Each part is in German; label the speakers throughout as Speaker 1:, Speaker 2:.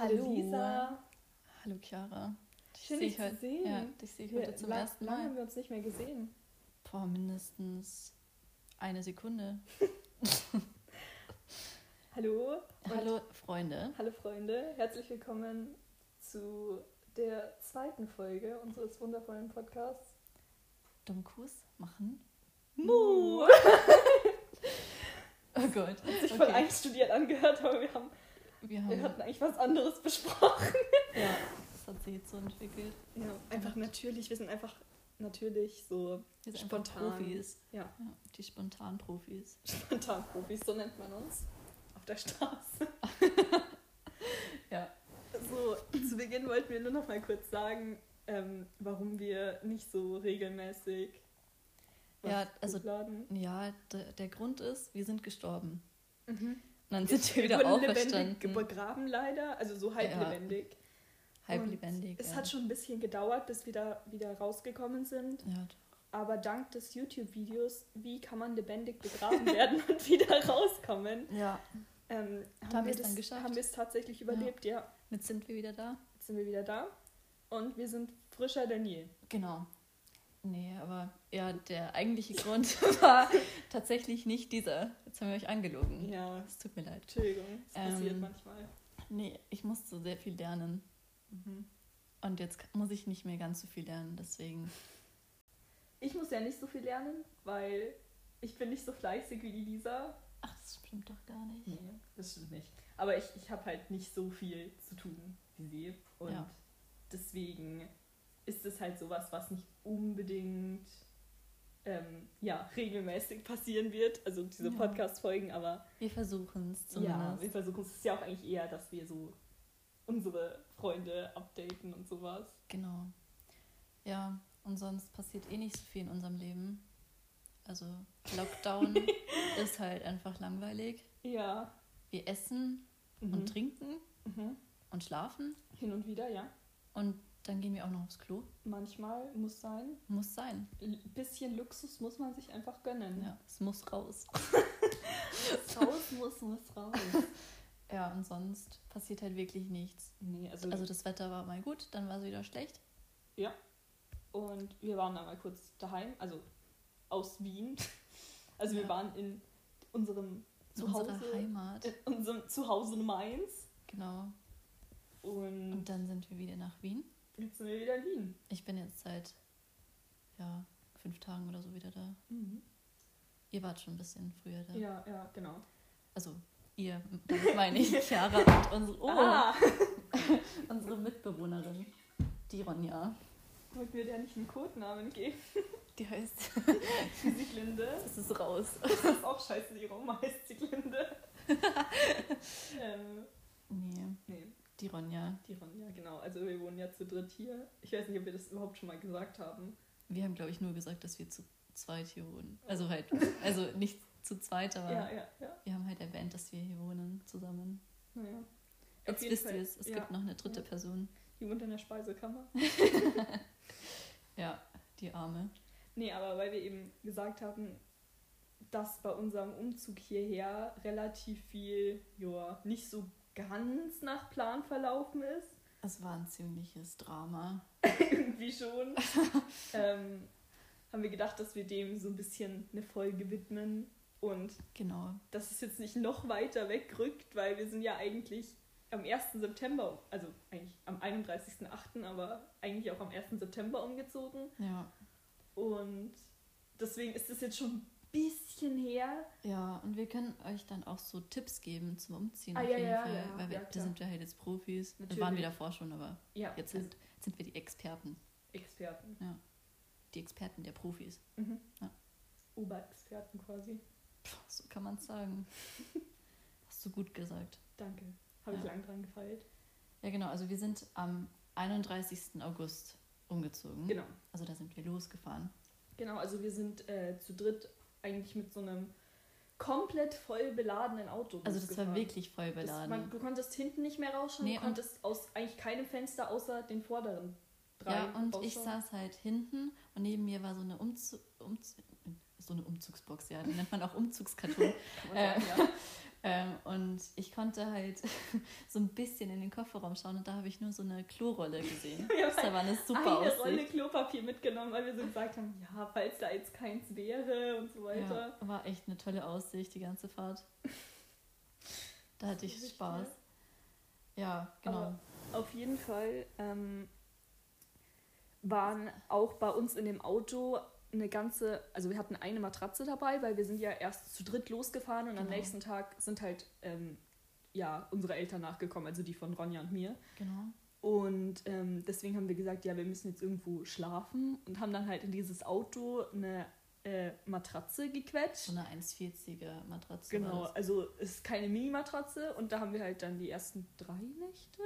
Speaker 1: Hallo.
Speaker 2: Lisa.
Speaker 1: Hallo Chiara.
Speaker 2: Schön,
Speaker 1: seh
Speaker 2: dich zu sehen.
Speaker 1: Ja, dich sehe ich
Speaker 2: Wir-
Speaker 1: heute zum
Speaker 2: la-
Speaker 1: ersten
Speaker 2: Lange
Speaker 1: Mal.
Speaker 2: haben wir uns nicht mehr gesehen.
Speaker 1: Boah, mindestens eine Sekunde.
Speaker 2: Hallo.
Speaker 1: Hallo Freunde.
Speaker 2: Hallo Freunde. Herzlich willkommen zu der zweiten Folge unseres wundervollen Podcasts.
Speaker 1: Dummkuss machen.
Speaker 2: Mu.
Speaker 1: Oh Gott.
Speaker 2: Sich voll
Speaker 1: Okay.
Speaker 2: einstudiert angehört, aber wir, haben,
Speaker 1: Wir
Speaker 2: wir hatten eigentlich was anderes besprochen.
Speaker 1: ja, das hat sich jetzt so entwickelt.
Speaker 2: Ja, einfach natürlich. Wir sind einfach natürlich so
Speaker 1: Wir sind
Speaker 2: Spontan.
Speaker 1: Profis.
Speaker 2: Ja.
Speaker 1: ja. Die spontanen Profis.
Speaker 2: spontan Profis, so nennt man uns auf der Straße.
Speaker 1: Ja.
Speaker 2: So, zu Beginn wollten wir nur noch mal kurz sagen, ähm, warum wir nicht so regelmäßig was
Speaker 1: Ja, also-
Speaker 2: hochladen.
Speaker 1: Ja, der, der Grund ist, wir sind gestorben.
Speaker 2: Mhm.
Speaker 1: Und dann sind wir wieder
Speaker 2: wurden lebendig
Speaker 1: auferstanden.
Speaker 2: begraben leider, also so halb
Speaker 1: Ja.
Speaker 2: lebendig.
Speaker 1: Halb
Speaker 2: Und
Speaker 1: lebendig.
Speaker 2: Es
Speaker 1: ja.
Speaker 2: hat schon ein bisschen gedauert, bis wir da wieder rausgekommen sind.
Speaker 1: Ja,
Speaker 2: Aber dank des YouTube-Videos, wie kann man lebendig begraben werden und wieder rauskommen,
Speaker 1: ja.
Speaker 2: ähm,
Speaker 1: haben
Speaker 2: haben,
Speaker 1: wir es dann geschafft.
Speaker 2: haben wir es tatsächlich überlebt, ja.
Speaker 1: Jetzt sind wir wieder da.
Speaker 2: Jetzt sind wir wieder da und wir sind frischer denn je.
Speaker 1: Genau. Nee, aber ja, der eigentliche Grund war tatsächlich nicht dieser. Jetzt haben wir euch angelogen.
Speaker 2: Ja,
Speaker 1: Es tut mir leid.
Speaker 2: Entschuldigung, das
Speaker 1: Ähm,
Speaker 2: passiert manchmal.
Speaker 1: Nee, ich musste sehr viel lernen.
Speaker 2: Mhm.
Speaker 1: Und jetzt muss ich nicht mehr ganz so viel lernen, deswegen.
Speaker 2: Ich muss ja nicht so viel lernen, weil ich bin nicht so fleißig wie die Lisa.
Speaker 1: Ach, das stimmt doch gar nicht.
Speaker 2: Nee, das stimmt nicht. Aber ich, ich habe halt nicht so viel zu tun wie sie. Und
Speaker 1: Ja.
Speaker 2: deswegen ist es halt sowas, was nicht unbedingt ähm, ja, regelmäßig passieren wird. Also diese
Speaker 1: Ja.
Speaker 2: Podcast-Folgen, aber
Speaker 1: Wir versuchen es
Speaker 2: ja,
Speaker 1: zumindest.
Speaker 2: wir versuchen es ist ja auch eigentlich eher, dass wir so unsere Freunde updaten und sowas.
Speaker 1: Genau. Ja, und sonst passiert eh nicht so viel in unserem Leben. Also Lockdown ist halt einfach langweilig.
Speaker 2: Ja.
Speaker 1: Wir essen
Speaker 2: Mhm.
Speaker 1: und trinken
Speaker 2: Mhm.
Speaker 1: und schlafen
Speaker 2: Hin und wieder, ja.
Speaker 1: und dann gehen wir auch noch aufs Klo.
Speaker 2: Manchmal muss sein.
Speaker 1: Muss sein.
Speaker 2: Ein bisschen Luxus muss man sich einfach gönnen.
Speaker 1: Ja, es muss raus.
Speaker 2: Raus muss, muss raus.
Speaker 1: Ja, und sonst passiert halt wirklich nichts.
Speaker 2: nee, also,
Speaker 1: Also das Wetter war mal gut, dann war es wieder schlecht.
Speaker 2: und wir waren dann mal kurz daheim, also aus Wien. Also wir
Speaker 1: Ja.
Speaker 2: waren in unserem Zuhause,
Speaker 1: unserer Heimat.
Speaker 2: in unserem Zuhause in Mainz.
Speaker 1: Genau.
Speaker 2: Und
Speaker 1: Und dann sind wir wieder nach Wien.
Speaker 2: Jetzt sind wir wieder in Wien.
Speaker 1: Ich bin jetzt seit ja, fünf Tagen oder so wieder da.
Speaker 2: Mhm.
Speaker 1: Ihr wart schon ein bisschen früher da.
Speaker 2: Ja, ja, genau.
Speaker 1: Also ihr, damit meine ich Chiara und unsere, oh,
Speaker 2: Ah,
Speaker 1: unsere Mitbewohnerin, die Ronja.
Speaker 2: wollten wir der nicht einen Codenamen geben?
Speaker 1: Die heißt,
Speaker 2: Sieglinde.
Speaker 1: es ist raus.
Speaker 2: Das ist auch scheiße, die Roma heißt Sieglinde. ähm,
Speaker 1: die Ronja.
Speaker 2: die Ronja, genau. Also wir wohnen ja zu dritt hier. Ich weiß nicht, ob wir das überhaupt schon mal gesagt haben.
Speaker 1: Wir haben, glaube ich, nur gesagt, dass wir zu zweit hier wohnen. Also halt, also nicht zu zweit, aber
Speaker 2: Ja, ja, ja.
Speaker 1: wir haben halt erwähnt, dass wir hier wohnen zusammen.
Speaker 2: Naja.
Speaker 1: Jetzt wisst ihr es, es gibt noch eine dritte. Person.
Speaker 2: Die wohnt in der Speisekammer.
Speaker 1: Ja, die Arme.
Speaker 2: Nee, aber weil wir eben gesagt haben, dass bei unserem Umzug hierher relativ viel, ja, nicht so ganz nach Plan verlaufen ist.
Speaker 1: Es war ein ziemliches Drama.
Speaker 2: Irgendwie schon. ähm, haben wir gedacht, dass wir dem so ein bisschen eine Folge widmen. Und
Speaker 1: Genau.
Speaker 2: dass es jetzt nicht noch weiter wegrückt, weil wir sind ja eigentlich am 1. September, also eigentlich am 31.08., aber eigentlich auch am 1. September umgezogen.
Speaker 1: Ja.
Speaker 2: Und deswegen ist es jetzt schon bisschen her.
Speaker 1: Ja, und wir können euch dann auch so Tipps geben zum Umziehen
Speaker 2: Ah,
Speaker 1: auf
Speaker 2: ja,
Speaker 1: jeden
Speaker 2: ja,
Speaker 1: Fall.
Speaker 2: ja,
Speaker 1: weil wir,
Speaker 2: ja,
Speaker 1: da sind wir halt jetzt Profis. Wir waren wir davor schon, aber
Speaker 2: Ja,
Speaker 1: jetzt sind, sind wir die Experten.
Speaker 2: Experten.
Speaker 1: Die Experten der Profis.
Speaker 2: Mhm.
Speaker 1: Ja.
Speaker 2: Oberexperten quasi.
Speaker 1: Puh, so kann man es sagen. Hast du gut gesagt.
Speaker 2: Danke. Habe ich
Speaker 1: Ja.
Speaker 2: lang dran gefeilt.
Speaker 1: Ja, genau. Also wir sind am 31. August umgezogen.
Speaker 2: Genau.
Speaker 1: Also da sind wir losgefahren.
Speaker 2: Genau, also wir sind äh, zu dritt eigentlich mit so einem komplett voll beladenen Auto.
Speaker 1: Also das war
Speaker 2: losgefahren.
Speaker 1: wirklich voll
Speaker 2: Das,
Speaker 1: beladen.
Speaker 2: man, du konntest hinten nicht mehr rausschauen,
Speaker 1: Nee,
Speaker 2: du
Speaker 1: und-
Speaker 2: konntest aus eigentlich keinem Fenster außer den vorderen drei
Speaker 1: ja, und ich saß halt hinten und neben mir war so eine, Umzu Umz so eine Umzugsbox, ja, die nennt man auch Umzugskarton. Äh,
Speaker 2: ja.
Speaker 1: Ähm, und ich konnte halt so ein bisschen in den Kofferraum schauen und da habe ich nur so eine Klorolle gesehen.
Speaker 2: Wir
Speaker 1: Das war eine super
Speaker 2: eine
Speaker 1: Aussicht.
Speaker 2: Rolle Klopapier mitgenommen, weil wir so gesagt haben, ja, falls da jetzt keins wäre und so weiter.
Speaker 1: Ja, war echt eine tolle Aussicht, die ganze Fahrt. Da hatte ich Spaß. Ja, genau.
Speaker 2: Aber auf jeden Fall ähm, waren auch bei uns in dem Auto eine ganze, also wir hatten eine Matratze dabei, weil wir sind ja erst zu dritt losgefahren und am
Speaker 1: Genau.
Speaker 2: nächsten Tag sind halt ähm, ja unsere Eltern nachgekommen, also die von Ronja und mir.
Speaker 1: genau.
Speaker 2: Und ähm, deswegen haben wir gesagt, ja, wir müssen jetzt irgendwo schlafen und haben dann halt in dieses Auto eine äh, Matratze gequetscht.
Speaker 1: So eine 1,40er Matratze.
Speaker 2: Genau, also es ist keine Mini-Matratze und da haben wir halt dann die ersten drei Nächte,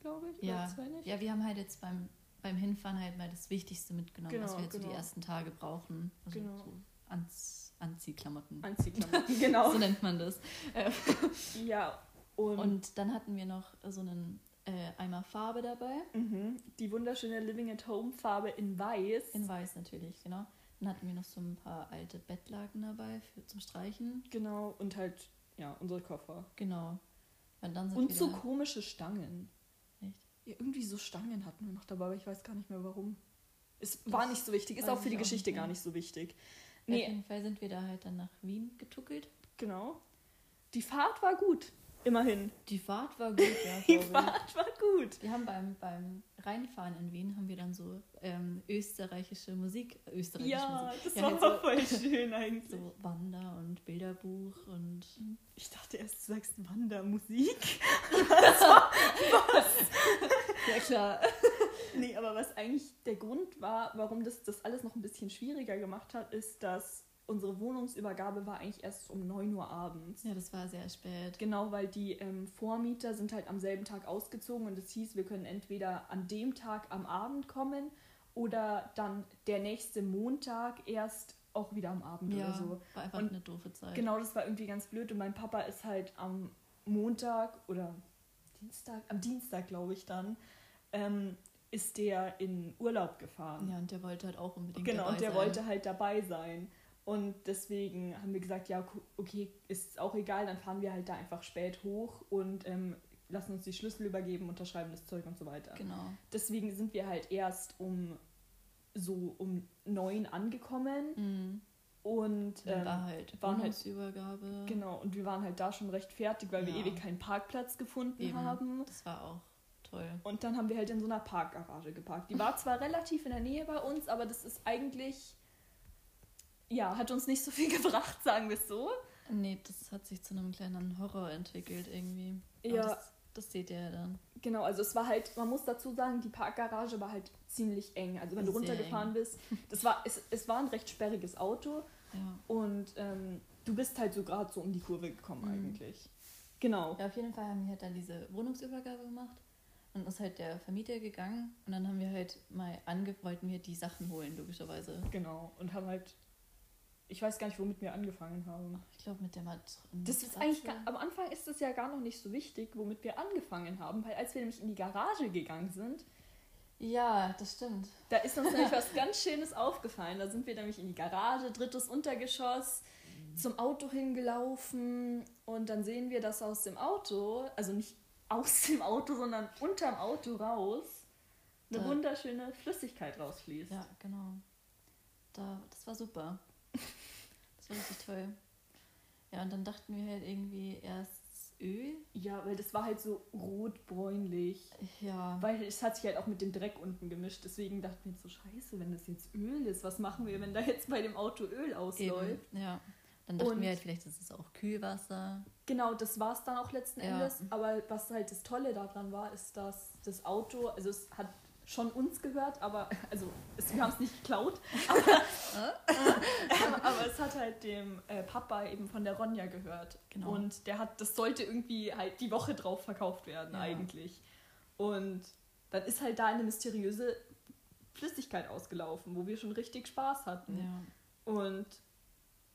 Speaker 2: glaube ich,
Speaker 1: Ja.
Speaker 2: oder zwei Nächte.
Speaker 1: ja, wir haben halt jetzt beim, beim Hinfahren halt mal das Wichtigste mitgenommen, was
Speaker 2: Genau,
Speaker 1: wir jetzt so
Speaker 2: genau.
Speaker 1: die ersten Tage brauchen. Also
Speaker 2: Genau.
Speaker 1: so Anz Anziehklamotten.
Speaker 2: Anziehklamotten, genau.
Speaker 1: So nennt man das.
Speaker 2: Ja, und,
Speaker 1: Und dann hatten wir noch so einen äh, Eimer Farbe dabei.
Speaker 2: mhm, die wunderschöne Living at Home Farbe in Weiß.
Speaker 1: In weiß natürlich, genau. Dann hatten wir noch so ein paar alte Bettlaken dabei für, zum Streichen.
Speaker 2: Genau, und halt, ja, unsere Koffer.
Speaker 1: Genau. Und dann sind
Speaker 2: Und so komische Stangen. Irgendwie so Stangen hatten wir noch dabei, aber ich weiß gar nicht mehr warum. Es war
Speaker 1: Das
Speaker 2: nicht so wichtig, ist auch für die
Speaker 1: auch
Speaker 2: Geschichte
Speaker 1: nicht
Speaker 2: gar nicht so wichtig.
Speaker 1: Auf
Speaker 2: Nee,
Speaker 1: jeden Fall sind wir da halt dann nach Wien getuckelt.
Speaker 2: genau. Die Fahrt war gut, immerhin.
Speaker 1: Die Fahrt war gut, ja.
Speaker 2: Die. Fahrt war gut.
Speaker 1: Wir haben beim, beim Reinfahren in Wien haben wir dann so ähm, österreichische Musik, österreichische
Speaker 2: Ja,
Speaker 1: Musik.
Speaker 2: das
Speaker 1: Ja,
Speaker 2: war
Speaker 1: halt
Speaker 2: voll schön eigentlich.
Speaker 1: so, so Wander- und Bilderbuch und
Speaker 2: Ich dachte erst, du sagst Wandermusik.
Speaker 1: ja klar.
Speaker 2: Nee, aber was eigentlich der Grund war, warum das das alles noch ein bisschen schwieriger gemacht hat, ist, dass unsere Wohnungsübergabe war eigentlich erst um 9 Uhr abends.
Speaker 1: Ja, das war sehr spät.
Speaker 2: Genau, weil die ähm, Vormieter sind halt am selben Tag ausgezogen und es hieß, wir können entweder an dem Tag am Abend kommen oder dann der nächste Montag erst auch wieder am Abend
Speaker 1: Ja,
Speaker 2: oder so.
Speaker 1: war einfach
Speaker 2: Und
Speaker 1: eine doofe Zeit.
Speaker 2: Genau, das war irgendwie ganz blöd und mein Papa ist halt am Montag oder Dienstag, am Dienstag glaube ich dann, ähm, ist der in Urlaub gefahren.
Speaker 1: Ja, und der wollte halt auch unbedingt
Speaker 2: Genau,
Speaker 1: dabei
Speaker 2: und der
Speaker 1: sein.
Speaker 2: wollte halt dabei sein. Und deswegen haben wir gesagt, ja, okay, ist auch egal, dann fahren wir halt da einfach spät hoch und ähm, lassen uns die Schlüssel übergeben, unterschreiben das Zeug und so weiter.
Speaker 1: Genau.
Speaker 2: Deswegen sind wir halt erst um so um neun angekommen
Speaker 1: Mhm.
Speaker 2: und ähm,
Speaker 1: war halt
Speaker 2: waren halt- genau, und wir waren halt da schon recht fertig, weil wir
Speaker 1: Ja.
Speaker 2: ewig keinen Parkplatz gefunden
Speaker 1: Eben.
Speaker 2: haben.
Speaker 1: Das war auch toll.
Speaker 2: Und dann haben wir halt in so einer Parkgarage geparkt. Die war zwar relativ in der Nähe bei uns, aber das ist eigentlich, ja, hat uns nicht so viel gebracht, sagen wir es so.
Speaker 1: Nee, das hat sich zu einem kleinen Horror entwickelt irgendwie. Aber
Speaker 2: Ja.
Speaker 1: Das, das seht ihr ja dann.
Speaker 2: Genau, also es war halt, man muss dazu sagen, die Parkgarage war halt ziemlich eng. Also wenn du
Speaker 1: Sehr
Speaker 2: runtergefahren
Speaker 1: eng.
Speaker 2: bist, das war, es, es war ein recht sperriges Auto
Speaker 1: Ja.
Speaker 2: und ähm, du bist halt so gerade so um die Kurve gekommen
Speaker 1: Mhm.
Speaker 2: eigentlich. Genau.
Speaker 1: ja, auf jeden Fall haben wir halt dann diese Wohnungsübergabe gemacht. Und ist halt der Vermieter gegangen und dann haben wir halt mal ange wollten wir die Sachen holen, logischerweise.
Speaker 2: Genau. Und haben halt, ich weiß gar nicht, womit wir angefangen haben.
Speaker 1: Ich glaube mit der Mat
Speaker 2: Das ist eigentlich, ga- am Anfang ist es ja gar noch nicht so wichtig, womit wir angefangen haben, weil als wir nämlich in die Garage gegangen sind,
Speaker 1: Ja, das stimmt.
Speaker 2: da ist uns nämlich was ganz Schönes aufgefallen. Da sind wir nämlich in die Garage, drittes Untergeschoss, zum Auto hingelaufen und dann sehen wir, dass aus dem Auto, also nicht aus dem Auto, sondern unterm Auto raus, eine
Speaker 1: Da-
Speaker 2: wunderschöne Flüssigkeit rausfließt.
Speaker 1: Ja, genau. Da, das war super. Richtig toll. Ja, und dann dachten wir halt irgendwie erst Öl.
Speaker 2: Ja, weil das war halt so rot-bräunlich.
Speaker 1: Ja.
Speaker 2: Weil es hat sich halt auch mit dem Dreck unten gemischt. Deswegen dachten wir jetzt so, scheiße, wenn das jetzt Öl ist, was machen wir, wenn da jetzt bei dem Auto Öl ausläuft?
Speaker 1: Eben, ja. Dann dachten
Speaker 2: Und-
Speaker 1: wir halt, vielleicht ist es auch Kühlwasser.
Speaker 2: Genau, das war es dann auch letzten
Speaker 1: Ja.
Speaker 2: Endes. Aber was halt das Tolle daran war, ist, dass das Auto, also es hat schon uns gehört, aber, also es, wir haben es nicht geklaut, aber, aber es hat halt dem äh, Papa eben von der Ronja gehört.
Speaker 1: Genau.
Speaker 2: Und der hat, das sollte irgendwie halt die Woche drauf verkauft werden
Speaker 1: Ja.
Speaker 2: eigentlich. Und dann ist halt da eine mysteriöse Flüssigkeit ausgelaufen, wo wir schon richtig Spaß hatten.
Speaker 1: Ja.
Speaker 2: Und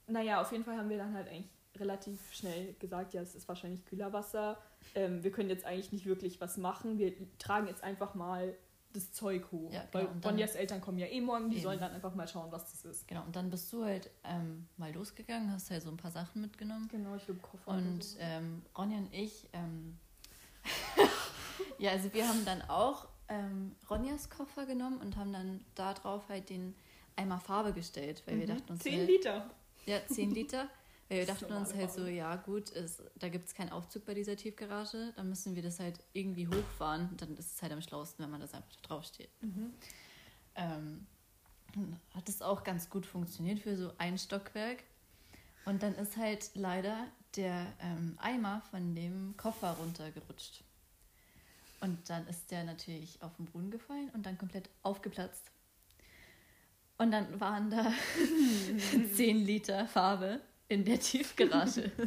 Speaker 2: naja, auf jeden Fall haben wir dann halt eigentlich relativ schnell gesagt, ja, es ist wahrscheinlich Kühlerwasser. Ähm, wir können jetzt eigentlich nicht wirklich was machen. Wir tragen jetzt einfach mal das Zeug hoch.
Speaker 1: Ja, genau,
Speaker 2: Weil Ronjas Eltern kommen ja eh morgen, die
Speaker 1: Eben.
Speaker 2: sollen dann einfach mal schauen, was das ist.
Speaker 1: Genau, und dann bist du halt ähm, mal losgegangen, hast halt so ein paar Sachen mitgenommen.
Speaker 2: Genau, ich glaube Koffer.
Speaker 1: Und
Speaker 2: so.
Speaker 1: ähm, Ronja und ich, ähm, ja, also wir haben dann auch ähm, Ronjas Koffer genommen und haben dann da drauf halt den Eimer Farbe gestellt, weil wir
Speaker 2: Mhm.
Speaker 1: dachten uns,
Speaker 2: 10
Speaker 1: halt-
Speaker 2: Liter.
Speaker 1: ja, 10 Liter. Wir dachten uns halt so, ja gut, es, da gibt es keinen Aufzug bei dieser Tiefgarage, dann müssen wir das halt irgendwie hochfahren. Dann ist es halt am schlauesten, wenn man das einfach da drauf steht.
Speaker 2: Mhm.
Speaker 1: Ähm, dann hat es auch ganz gut funktioniert für so ein Stockwerk. Und dann ist halt leider der ähm, Eimer von dem Koffer runtergerutscht. Und dann ist der natürlich auf den Boden gefallen und dann komplett aufgeplatzt. Und dann waren da 10 Liter Farbe in der Tiefgarage.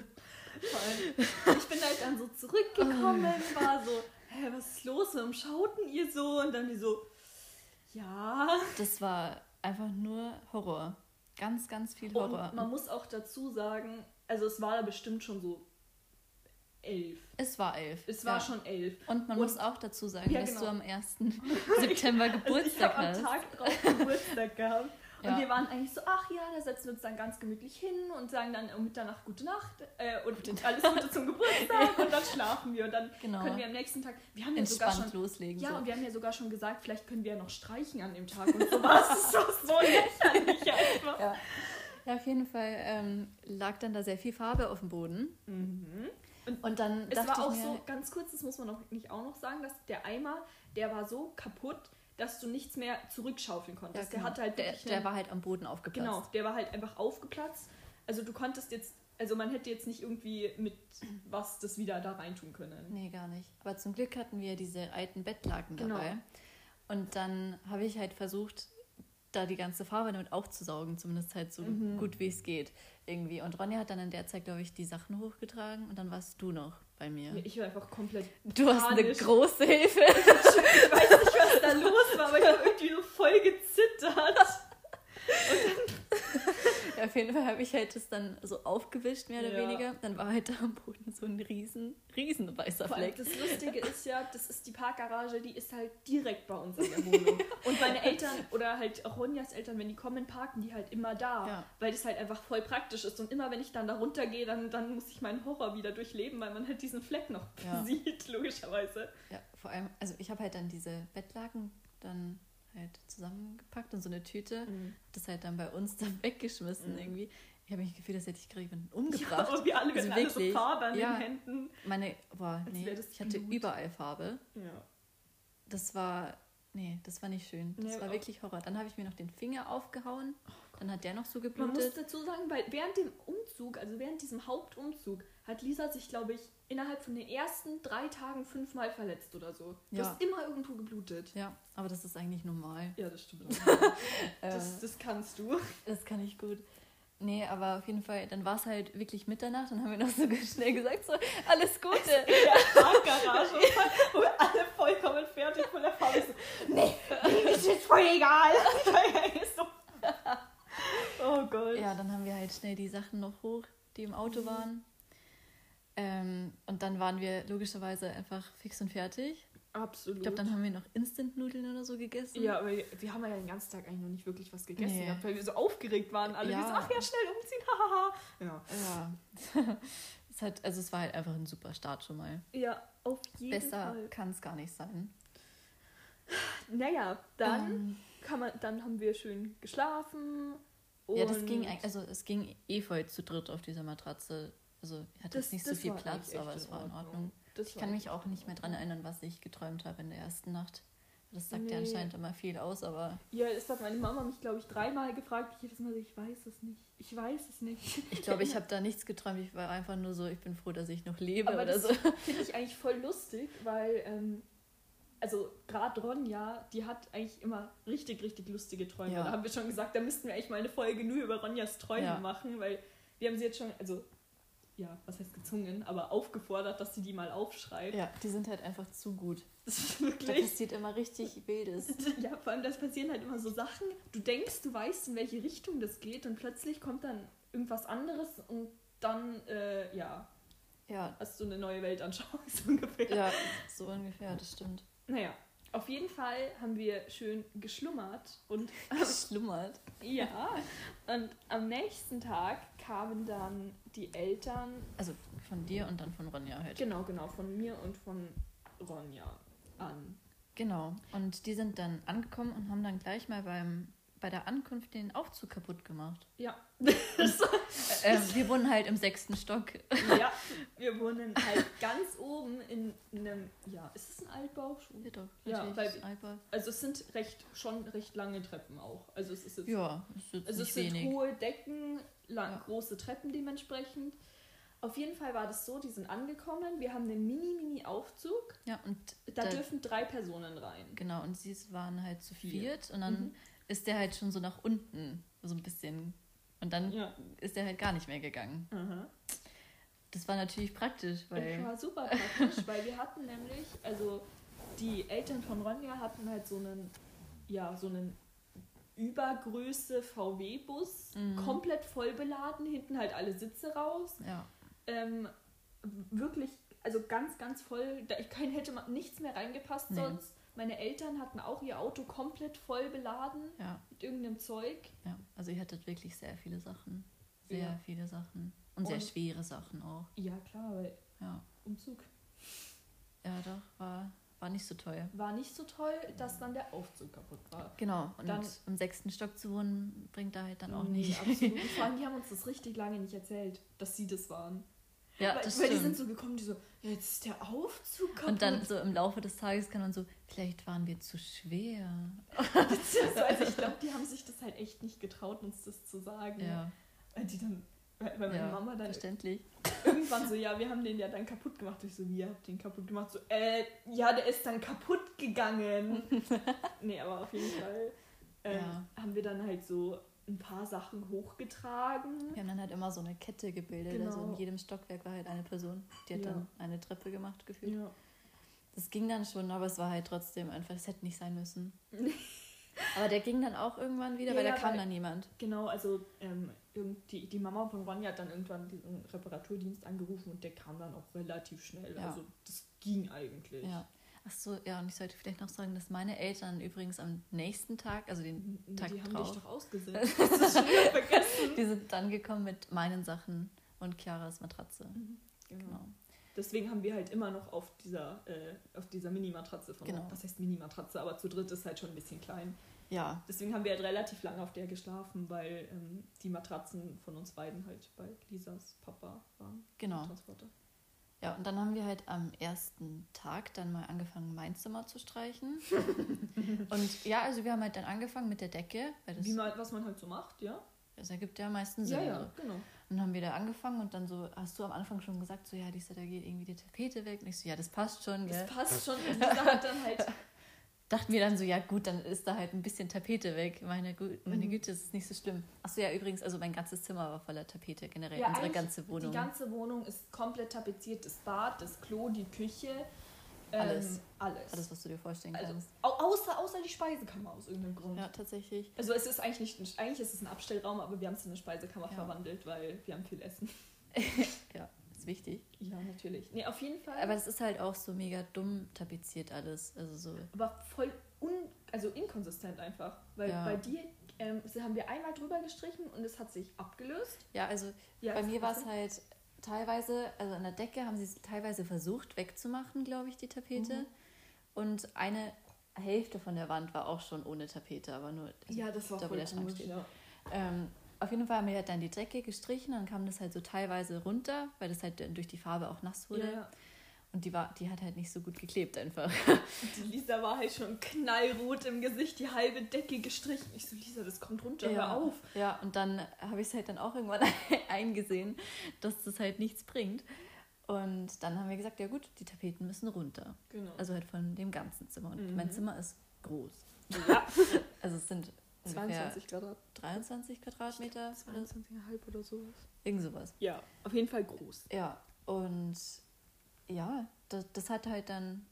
Speaker 2: Voll. Ich bin halt dann so zurückgekommen, war so, hä, was ist los? Warum schauten ihr so? Und dann die so, ja.
Speaker 1: Das war einfach nur Horror. Ganz, ganz viel Horror.
Speaker 2: Und man muss auch dazu sagen, also es war bestimmt schon so elf.
Speaker 1: es war elf.
Speaker 2: Es war
Speaker 1: ja.
Speaker 2: schon elf.
Speaker 1: Und man
Speaker 2: Und-
Speaker 1: muss auch dazu sagen,
Speaker 2: Ja,
Speaker 1: dass
Speaker 2: genau.
Speaker 1: du am 1. September
Speaker 2: Also ich
Speaker 1: Geburtstag
Speaker 2: habe am
Speaker 1: hast.
Speaker 2: Tag drauf Geburtstag gehabt. Und
Speaker 1: Ja.
Speaker 2: wir waren eigentlich so, ach ja, da setzen wir uns dann ganz gemütlich hin und sagen dann um Mitternacht gute Nacht äh, und alles Gute zum Geburtstag und dann schlafen wir und dann
Speaker 1: Genau.
Speaker 2: können wir am nächsten Tag, wir haben ja sogar
Speaker 1: Entspannt
Speaker 2: schon,
Speaker 1: loslegen.
Speaker 2: ja
Speaker 1: so.
Speaker 2: und wir haben ja sogar schon gesagt, vielleicht können wir ja noch streichen an dem Tag und sowas. Das ist doch so lächerlich einfach.
Speaker 1: ja. ja, auf jeden Fall ähm, lag dann da sehr viel Farbe auf dem Boden.
Speaker 2: Mhm.
Speaker 1: Und dann
Speaker 2: Es war auch
Speaker 1: mir,
Speaker 2: so, ganz kurz, das muss man noch nicht auch noch sagen, dass der Eimer, der war so kaputt, dass du nichts mehr zurückschaufeln
Speaker 1: ja,
Speaker 2: konntest.
Speaker 1: genau,
Speaker 2: Der hatte halt
Speaker 1: der, der war halt am Boden aufgeplatzt.
Speaker 2: Genau, der war halt einfach aufgeplatzt. Also du konntest jetzt, also man hätte jetzt nicht irgendwie mit was das wieder da reintun können.
Speaker 1: Nee, gar nicht. Aber zum Glück hatten wir diese alten Bettlaken
Speaker 2: Genau.
Speaker 1: dabei. Und dann habe ich halt versucht, da die ganze Farbe damit aufzusaugen, zumindest halt so
Speaker 2: Mhm.
Speaker 1: gut wie es geht. Irgendwie. Und Ronja hat dann in der Zeit, glaube ich, die Sachen hochgetragen und dann warst du noch bei mir.
Speaker 2: Ich war einfach komplett.
Speaker 1: Du hast eine
Speaker 2: panisch.
Speaker 1: große Hilfe.
Speaker 2: Ich weiß nicht, was da los war, aber ich habe irgendwie so voll gezittert.
Speaker 1: Ja, auf jeden Fall habe ich halt das dann so aufgewischt, mehr oder
Speaker 2: Ja.
Speaker 1: weniger. Dann war halt da am Boden so ein riesen, riesen weißer Fleck.
Speaker 2: das Lustige ist ja, das ist die Parkgarage, die ist halt direkt bei uns in der Wohnung. Und meine Eltern oder halt auch Ronjas Eltern, wenn die kommen, parken die halt immer da.
Speaker 1: Ja.
Speaker 2: Weil das halt einfach voll praktisch ist. Und immer wenn ich dann da runtergehe, dann, dann muss ich meinen Horror wieder durchleben, weil man halt diesen Fleck noch sieht, logischerweise.
Speaker 1: Ja, vor allem, also ich habe halt dann diese Bettlaken dann halt zusammengepackt in so eine Tüte. Das halt dann bei uns dann weggeschmissen
Speaker 2: Mhm.
Speaker 1: irgendwie. Ich habe mich gefühlt, als hätte ich gerade jemanden
Speaker 2: Ja,
Speaker 1: umgebracht.
Speaker 2: und wir alle,
Speaker 1: Also
Speaker 2: alle so Farbe an
Speaker 1: ja.
Speaker 2: den Händen.
Speaker 1: Meine, boah, nee, ich hatte
Speaker 2: Blut.
Speaker 1: überall Farbe.
Speaker 2: Ja.
Speaker 1: Das war, nee, das war nicht schön. Das
Speaker 2: Nee,
Speaker 1: war wirklich Horror. Dann habe ich mir noch den Finger aufgehauen. Dann hat der noch so
Speaker 2: Man muss
Speaker 1: geblutet.
Speaker 2: dazu sagen, weil während dem Umzug, also während diesem Hauptumzug, hat Lisa sich, glaube ich, innerhalb von den ersten drei Tagen fünfmal verletzt oder so. Du
Speaker 1: Ja.
Speaker 2: hast immer irgendwo geblutet.
Speaker 1: Ja, aber das ist eigentlich normal.
Speaker 2: Ja, das stimmt. Das, das kannst du.
Speaker 1: Das kann ich gut. Nee, aber auf jeden Fall, dann war es halt wirklich Mitternacht. Dann haben wir noch so schnell gesagt, so, alles Gute.
Speaker 2: In der Parkgarage, wir alle vollkommen fertig von der Farbe sind. Nee, mir ist jetzt voll egal. so. Oh Gott.
Speaker 1: Ja, dann haben wir halt schnell die Sachen noch hoch, die im Auto waren. Ähm, und dann waren wir logischerweise einfach fix und fertig.
Speaker 2: Absolut.
Speaker 1: Ich glaube, dann haben wir noch Instant-Nudeln oder so gegessen.
Speaker 2: Ja, aber wir haben ja den ganzen Tag eigentlich noch nicht wirklich was gegessen
Speaker 1: Nee.
Speaker 2: gehabt, weil wir so aufgeregt waren. Alle
Speaker 1: Ja.
Speaker 2: so, ach ja, schnell umziehen, hahaha. Ja.
Speaker 1: Ja. es hat, also es war halt einfach ein super Start schon mal.
Speaker 2: ja, auf jeden
Speaker 1: Besser
Speaker 2: Fall.
Speaker 1: kann es gar nicht sein.
Speaker 2: Naja, dann,
Speaker 1: Ähm,
Speaker 2: kann man, dann haben wir schön geschlafen.
Speaker 1: ja, das ging also es ging eh voll zu dritt auf dieser Matratze. Also ich hatte
Speaker 2: Das-
Speaker 1: jetzt nicht so viel Platz, aber es war in
Speaker 2: Ordnung.
Speaker 1: Ordnung. Ich kann mich auch nicht mehr
Speaker 2: Ordnung.
Speaker 1: erinnern, was ich geträumt habe in der ersten Nacht. Das sagt ja
Speaker 2: Nee.
Speaker 1: anscheinend immer viel aus, aber
Speaker 2: Ja, das hat meine Mama mich, glaube ich, dreimal gefragt. Ich jedes Mal so, ich weiß es nicht. Ich weiß es nicht.
Speaker 1: ich glaube, ich habe da nichts geträumt. Ich war einfach nur so, ich bin froh, dass ich noch lebe
Speaker 2: Aber
Speaker 1: oder
Speaker 2: das
Speaker 1: so.
Speaker 2: finde ich eigentlich voll lustig, weil, ähm, also gerade Ronja, die hat eigentlich immer richtig, richtig lustige Träume.
Speaker 1: Ja.
Speaker 2: Da haben wir schon gesagt, da müssten wir eigentlich mal eine Folge nur über Ronjas Träume
Speaker 1: Ja.
Speaker 2: machen, weil wir haben sie jetzt schon, also, ja, was heißt gezwungen, aber aufgefordert, dass sie die mal aufschreibt.
Speaker 1: Ja, die sind halt einfach zu gut.
Speaker 2: Das ist
Speaker 1: Da
Speaker 2: wirklich.
Speaker 1: passiert immer richtig Wildes.
Speaker 2: Ja, vor allem, das passieren halt immer so Sachen. Du denkst, du weißt, in welche Richtung das geht und plötzlich kommt dann irgendwas anderes und dann, äh, ja,
Speaker 1: Ja,
Speaker 2: hast du eine neue Weltanschauung, so ungefähr.
Speaker 1: ja, so ungefähr, das stimmt.
Speaker 2: Naja, Auf jeden Fall haben wir schön geschlummert und
Speaker 1: Geschlummert.
Speaker 2: ja, und am nächsten Tag kamen dann die Eltern,
Speaker 1: Also von dir und dann von Ronja halt.
Speaker 2: genau, genau, von mir und von Ronja an.
Speaker 1: Genau. Und die sind dann angekommen und haben dann gleich mal beim, bei der Ankunft den Aufzug kaputt gemacht.
Speaker 2: Ja,
Speaker 1: Äh, wir wohnen halt im sechsten Stock.
Speaker 2: ja, wir wohnen halt ganz oben in einem, ja, ist es ein Altbau? Schon?
Speaker 1: Ja, doch.
Speaker 2: Ja, weil-
Speaker 1: Altbau.
Speaker 2: Also es sind recht, schon recht lange Treppen auch. Also es ist jetzt,
Speaker 1: Ja, ist jetzt
Speaker 2: also es sind
Speaker 1: wenig.
Speaker 2: hohe Decken, lang,
Speaker 1: Ja.
Speaker 2: große Treppen dementsprechend. Auf jeden Fall war das so, die sind angekommen, wir haben einen Mini-Mini-Aufzug,
Speaker 1: Ja, und
Speaker 2: da,
Speaker 1: Da-
Speaker 2: dürfen drei Personen rein.
Speaker 1: genau, und sie waren halt zu
Speaker 2: Vier.
Speaker 1: viert und dann
Speaker 2: Mhm.
Speaker 1: Ist der halt schon so nach unten, so ein bisschen. Und dann
Speaker 2: Ja.
Speaker 1: ist der halt gar nicht mehr gegangen.
Speaker 2: Aha.
Speaker 1: Das war natürlich praktisch,
Speaker 2: Das
Speaker 1: weil.
Speaker 2: war super praktisch, weil wir hatten nämlich, also die Eltern von Ronja hatten halt so einen, ja, so einen Übergröße VW-Bus,
Speaker 1: Mhm.
Speaker 2: komplett voll beladen, hinten halt alle Sitze raus.
Speaker 1: Ja,
Speaker 2: Ähm, wirklich, also ganz, ganz voll. Da ich kein hätte nichts mehr reingepasst
Speaker 1: Nee.
Speaker 2: sonst. Meine Eltern hatten auch ihr Auto komplett voll beladen
Speaker 1: ja,
Speaker 2: mit irgendeinem Zeug.
Speaker 1: ja. Also ihr hattet wirklich sehr viele Sachen. Sehr
Speaker 2: Ja.
Speaker 1: viele Sachen. Und sehr
Speaker 2: Und-
Speaker 1: schwere Sachen auch.
Speaker 2: Ja, klar, weil
Speaker 1: Ja.
Speaker 2: Umzug
Speaker 1: Ja, doch, war, war nicht so teuer.
Speaker 2: war nicht so toll, dass dann der Aufzug kaputt war.
Speaker 1: Genau, und
Speaker 2: Dann-
Speaker 1: im sechsten Stock zu wohnen, bringt da halt dann auch
Speaker 2: Nee,
Speaker 1: nicht.
Speaker 2: Absolut. Vor allem, die haben uns das richtig lange nicht erzählt, dass sie das waren.
Speaker 1: Ja,
Speaker 2: weil,
Speaker 1: das
Speaker 2: weil die sind so gekommen, die so, ja, jetzt ist der Aufzug kaputt.
Speaker 1: Und dann so im Laufe des Tages kann man so, vielleicht waren wir zu schwer.
Speaker 2: Beziehungsweise, ich glaube, die haben sich das halt echt nicht getraut, uns das zu sagen.
Speaker 1: Ja,
Speaker 2: Weil die dann, weil weil meine
Speaker 1: ja
Speaker 2: Mama dann
Speaker 1: verständlich.
Speaker 2: irgendwann so, ja, wir haben den ja dann kaputt gemacht. Ich so, wie, ihr habt den kaputt gemacht? So, äh, ja, der ist dann kaputt gegangen. nee, aber auf jeden Fall ähm,
Speaker 1: Ja.
Speaker 2: haben wir dann halt so ein paar Sachen hochgetragen.
Speaker 1: Wir haben dann halt immer so eine Kette gebildet.
Speaker 2: Genau.
Speaker 1: Also in jedem Stockwerk war halt eine Person, die hat
Speaker 2: Ja.
Speaker 1: dann eine Treppe gemacht gefühlt.
Speaker 2: Ja.
Speaker 1: Das ging dann schon, aber es war halt trotzdem einfach, es hätte nicht sein müssen. aber der ging dann auch irgendwann wieder,
Speaker 2: Ja,
Speaker 1: weil da kam
Speaker 2: weil-
Speaker 1: dann niemand.
Speaker 2: Genau, also ähm, die, die Mama von Ronja hat dann irgendwann diesen Reparaturdienst angerufen und der kam dann auch relativ schnell. Also das ging eigentlich.
Speaker 1: Ja. Ach so, ja, und ich sollte vielleicht noch sagen, dass meine Eltern übrigens am nächsten Tag, also den Tag
Speaker 2: die haben dich doch ausgesetzt. Das schon vergessen.
Speaker 1: die sind dann gekommen mit meinen Sachen und Chiaras Matratze.
Speaker 2: Genau.
Speaker 1: Genau.
Speaker 2: Deswegen haben wir halt immer noch auf dieser, äh, auf dieser Mini-Matratze von
Speaker 1: Genau.
Speaker 2: Was heißt Mini-Matratze? Aber zu dritt ist halt schon ein bisschen klein.
Speaker 1: Ja,
Speaker 2: Deswegen haben wir halt relativ lange auf der geschlafen, weil ähm, die Matratzen von uns beiden halt bei Lisas Papa waren.
Speaker 1: genau.
Speaker 2: Transporter.
Speaker 1: Ja, und dann haben wir halt am ersten Tag dann mal angefangen, mein Zimmer zu streichen. und ja, also wir haben halt dann angefangen mit der Decke, weil das,
Speaker 2: Wie man, was man halt so macht, ja?
Speaker 1: das ergibt ja am meisten Sinn.
Speaker 2: Ja, ja, genau.
Speaker 1: Und dann haben wir da angefangen und dann so, hast du am Anfang schon gesagt, so ja, Lisa, da geht irgendwie die Tapete weg. Und ich so, ja, das passt schon,
Speaker 2: Das
Speaker 1: gell?
Speaker 2: passt schon. Und Lisa hat dann halt
Speaker 1: Dachten wir dann so, ja gut, dann ist da halt ein bisschen Tapete weg. Meine, Gu- meine
Speaker 2: Mhm.
Speaker 1: Güte, das ist nicht so schlimm. Achso, ja, übrigens, also mein ganzes Zimmer war voller Tapete, generell
Speaker 2: Ja,
Speaker 1: unsere ganze Wohnung.
Speaker 2: Die ganze Wohnung ist komplett tapeziert. Das Bad, das Klo, die Küche.
Speaker 1: Alles.
Speaker 2: Ähm, alles.
Speaker 1: Alles, was du dir vorstellen
Speaker 2: Also,
Speaker 1: kannst.
Speaker 2: au außer, außer die Speisekammer aus irgendeinem Grund.
Speaker 1: Ja, tatsächlich.
Speaker 2: Also es ist eigentlich nicht, ein- eigentlich ist es ein Abstellraum, aber wir haben es in eine Speisekammer
Speaker 1: Ja.
Speaker 2: verwandelt, weil wir haben viel Essen.
Speaker 1: Ja, wichtig.
Speaker 2: Ja, natürlich. Nee, auf jeden Fall.
Speaker 1: Aber das ist halt auch so mega dumm tapeziert alles. Also so.
Speaker 2: aber voll un, also inkonsistent einfach. Weil
Speaker 1: Ja.
Speaker 2: bei dir ähm, haben wir einmal drüber gestrichen und es hat sich abgelöst.
Speaker 1: Ja, also
Speaker 2: Ja,
Speaker 1: bei
Speaker 2: es-
Speaker 1: mir war es halt teilweise, also an der Decke haben sie es teilweise versucht wegzumachen, glaube ich, die Tapete.
Speaker 2: Mhm.
Speaker 1: Und eine Hälfte von der Wand war auch schon ohne Tapete, aber nur also
Speaker 2: Ja, das war voll
Speaker 1: der Schrank
Speaker 2: komisch,
Speaker 1: steht.
Speaker 2: ja.
Speaker 1: Ähm, auf jeden Fall haben wir halt dann die Decke gestrichen, dann kam das halt so teilweise runter, weil das halt durch die Farbe auch nass wurde.
Speaker 2: Ja, ja.
Speaker 1: Und die, war, die hat halt nicht so gut geklebt einfach.
Speaker 2: Und die Lisa war halt schon knallrot im Gesicht, die halbe Decke gestrichen. Ich so, Lisa, das kommt runter, hör auf.
Speaker 1: Ja, und dann habe ich es halt dann auch irgendwann eingesehen, dass das halt nichts bringt. Und dann haben wir gesagt, ja gut, die Tapeten müssen runter.
Speaker 2: Genau.
Speaker 1: Also halt von dem ganzen Zimmer. Und
Speaker 2: Mhm.
Speaker 1: mein Zimmer ist groß.
Speaker 2: ja,
Speaker 1: Also es sind
Speaker 2: 22 Quadrat.
Speaker 1: 23 Quadratmeter. oder
Speaker 2: 22,5 oder sowas.
Speaker 1: Irgend sowas.
Speaker 2: Ja, auf jeden Fall groß.
Speaker 1: Ja, und ja, das, das hat halt dann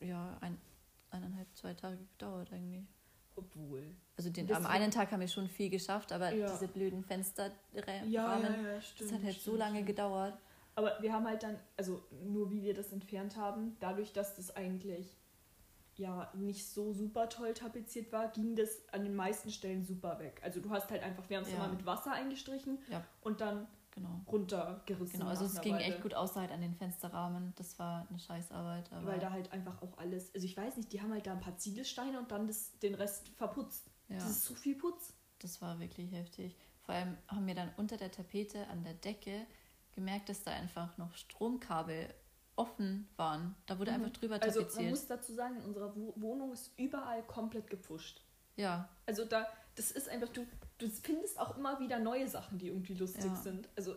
Speaker 1: ja ein, eineinhalb, zwei Tage gedauert eigentlich.
Speaker 2: Obwohl.
Speaker 1: Also den, am einen Tag haben wir schon viel geschafft, aber
Speaker 2: Ja.
Speaker 1: diese blöden Fensterrahmen,
Speaker 2: Ja, ja, ja, stimmt.
Speaker 1: das hat halt so
Speaker 2: stimmt,
Speaker 1: lange
Speaker 2: stimmt.
Speaker 1: gedauert.
Speaker 2: Aber wir haben halt dann, also nur wie wir das entfernt haben, dadurch, dass das eigentlich ja nicht so super toll tapeziert war, ging das an den meisten Stellen super weg. Also du hast halt einfach, wir haben es
Speaker 1: Ja.
Speaker 2: immer mit Wasser eingestrichen
Speaker 1: Ja.
Speaker 2: und dann
Speaker 1: Genau.
Speaker 2: runtergerissen.
Speaker 1: Genau, also es ging
Speaker 2: Weile.
Speaker 1: echt gut außer halt an den Fensterrahmen. Das war eine Scheißarbeit.
Speaker 2: Weil da halt einfach auch alles, also ich weiß nicht, die haben halt da ein paar Ziegelsteine und dann das, den Rest verputzt.
Speaker 1: ja,
Speaker 2: Das ist so viel Putz.
Speaker 1: das war wirklich heftig. Vor allem haben wir dann unter der Tapete an der Decke gemerkt, dass da einfach noch Stromkabel offen waren. Da wurde
Speaker 2: Mhm.
Speaker 1: einfach drüber
Speaker 2: Also man
Speaker 1: tapeziert.
Speaker 2: muss dazu sagen, in unserer Wo- Wohnung ist überall komplett gepfuscht.
Speaker 1: ja,
Speaker 2: Also da, das ist einfach, du, du findest auch immer wieder neue Sachen, die irgendwie lustig
Speaker 1: Ja.
Speaker 2: sind. Also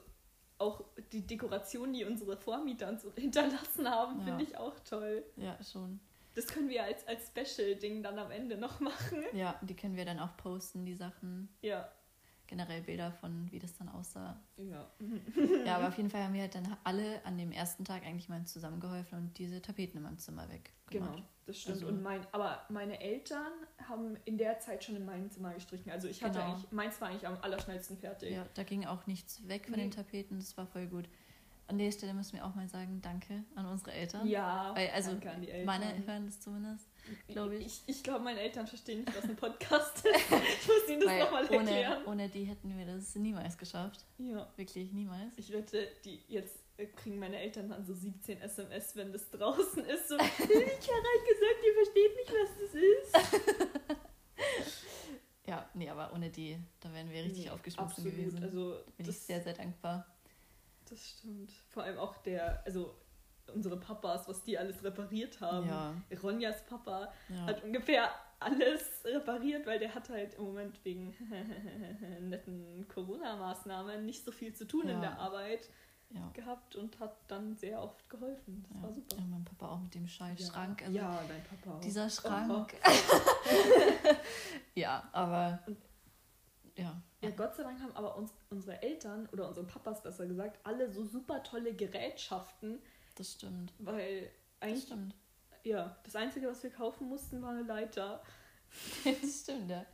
Speaker 2: auch die Dekoration, die unsere Vormieter uns hinterlassen haben,
Speaker 1: Ja.
Speaker 2: finde ich auch toll.
Speaker 1: ja, schon.
Speaker 2: Das können wir als, als Special-Ding dann am Ende noch machen.
Speaker 1: Ja, die können wir dann auch posten, die Sachen.
Speaker 2: Ja.
Speaker 1: Generell Bilder von, wie das dann aussah.
Speaker 2: Ja.
Speaker 1: Ja, aber auf jeden Fall haben wir halt dann alle an dem ersten Tag eigentlich mal zusammengeholfen und diese Tapeten in meinem Zimmer weg.
Speaker 2: Genau, das stimmt.
Speaker 1: Also-
Speaker 2: und mein, aber meine Eltern haben in der Zeit schon in meinem Zimmer gestrichen. Also ich hatte
Speaker 1: Genau.
Speaker 2: eigentlich, meins war eigentlich am allerschnellsten fertig.
Speaker 1: Ja, da ging auch nichts weg von
Speaker 2: Nee.
Speaker 1: den Tapeten, das war voll gut. An der Stelle müssen wir auch mal sagen, danke an unsere Eltern.
Speaker 2: Ja,
Speaker 1: Weil, also
Speaker 2: danke an die Eltern.
Speaker 1: meine hören das zumindest, glaube ich.
Speaker 2: Ich, ich glaube, meine Eltern verstehen nicht, was ein Podcast ist. Ich muss ihnen das nochmal erklären.
Speaker 1: ohne, ohne die hätten wir das niemals geschafft.
Speaker 2: Ja.
Speaker 1: Wirklich niemals.
Speaker 2: Ich wette, die jetzt äh, kriegen meine Eltern dann so 17 SMS, wenn das draußen ist. So, ich habe halt gesagt, ihr versteht nicht, was das ist.
Speaker 1: Ja, nee, aber ohne die, da wären wir richtig
Speaker 2: Nee,
Speaker 1: aufgeschmissen gewesen.
Speaker 2: Also,
Speaker 1: Bin ich sehr, sehr dankbar.
Speaker 2: das stimmt. Vor allem auch der, also unsere Papas, was die alles repariert haben.
Speaker 1: Ja,
Speaker 2: Ronjas Papa
Speaker 1: ja.
Speaker 2: hat ungefähr alles repariert, weil der hat halt im Moment wegen netten Corona-Maßnahmen nicht so viel zu tun
Speaker 1: Ja.
Speaker 2: in der Arbeit
Speaker 1: ja.
Speaker 2: gehabt und hat dann sehr oft geholfen. Das
Speaker 1: ja.
Speaker 2: war super.
Speaker 1: Ja, mein Papa auch mit dem scheiß Schrank. Also
Speaker 2: ja, dein Papa. auch.
Speaker 1: Dieser Schrank. ja, aber
Speaker 2: Und-
Speaker 1: ja.
Speaker 2: Ja, Gott sei Dank haben aber uns, unsere Eltern oder unsere Papas besser gesagt alle so super tolle Gerätschaften,
Speaker 1: Das stimmt.
Speaker 2: weil
Speaker 1: Das
Speaker 2: eigentlich,
Speaker 1: stimmt.
Speaker 2: ja, das Einzige, was wir kaufen mussten, war eine Leiter.
Speaker 1: das stimmt, ja.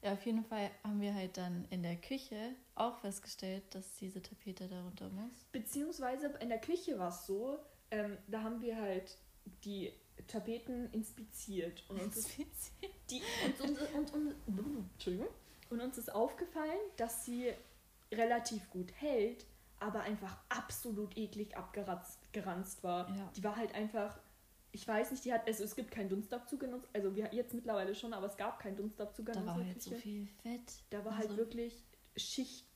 Speaker 1: Ja, auf jeden Fall haben wir halt dann in der Küche auch festgestellt, dass diese Tapete darunter muss.
Speaker 2: Beziehungsweise in der Küche war es so, ähm, da haben wir halt die Tapeten inspiziert und uns ist, die, und, und, und, und, und uns ist aufgefallen, dass sie relativ gut hält, aber einfach absolut eklig abgeranzt geranzt war.
Speaker 1: Ja.
Speaker 2: Die war halt einfach, ich weiß nicht, die hat, also es gibt keinen Dunstabzug in uns, also wir jetzt mittlerweile schon, aber es gab keinen Dunstabzug in
Speaker 1: Da war halt
Speaker 2: Küche.
Speaker 1: so viel Fett.
Speaker 2: Da war
Speaker 1: Also,
Speaker 2: halt wirklich Schicht,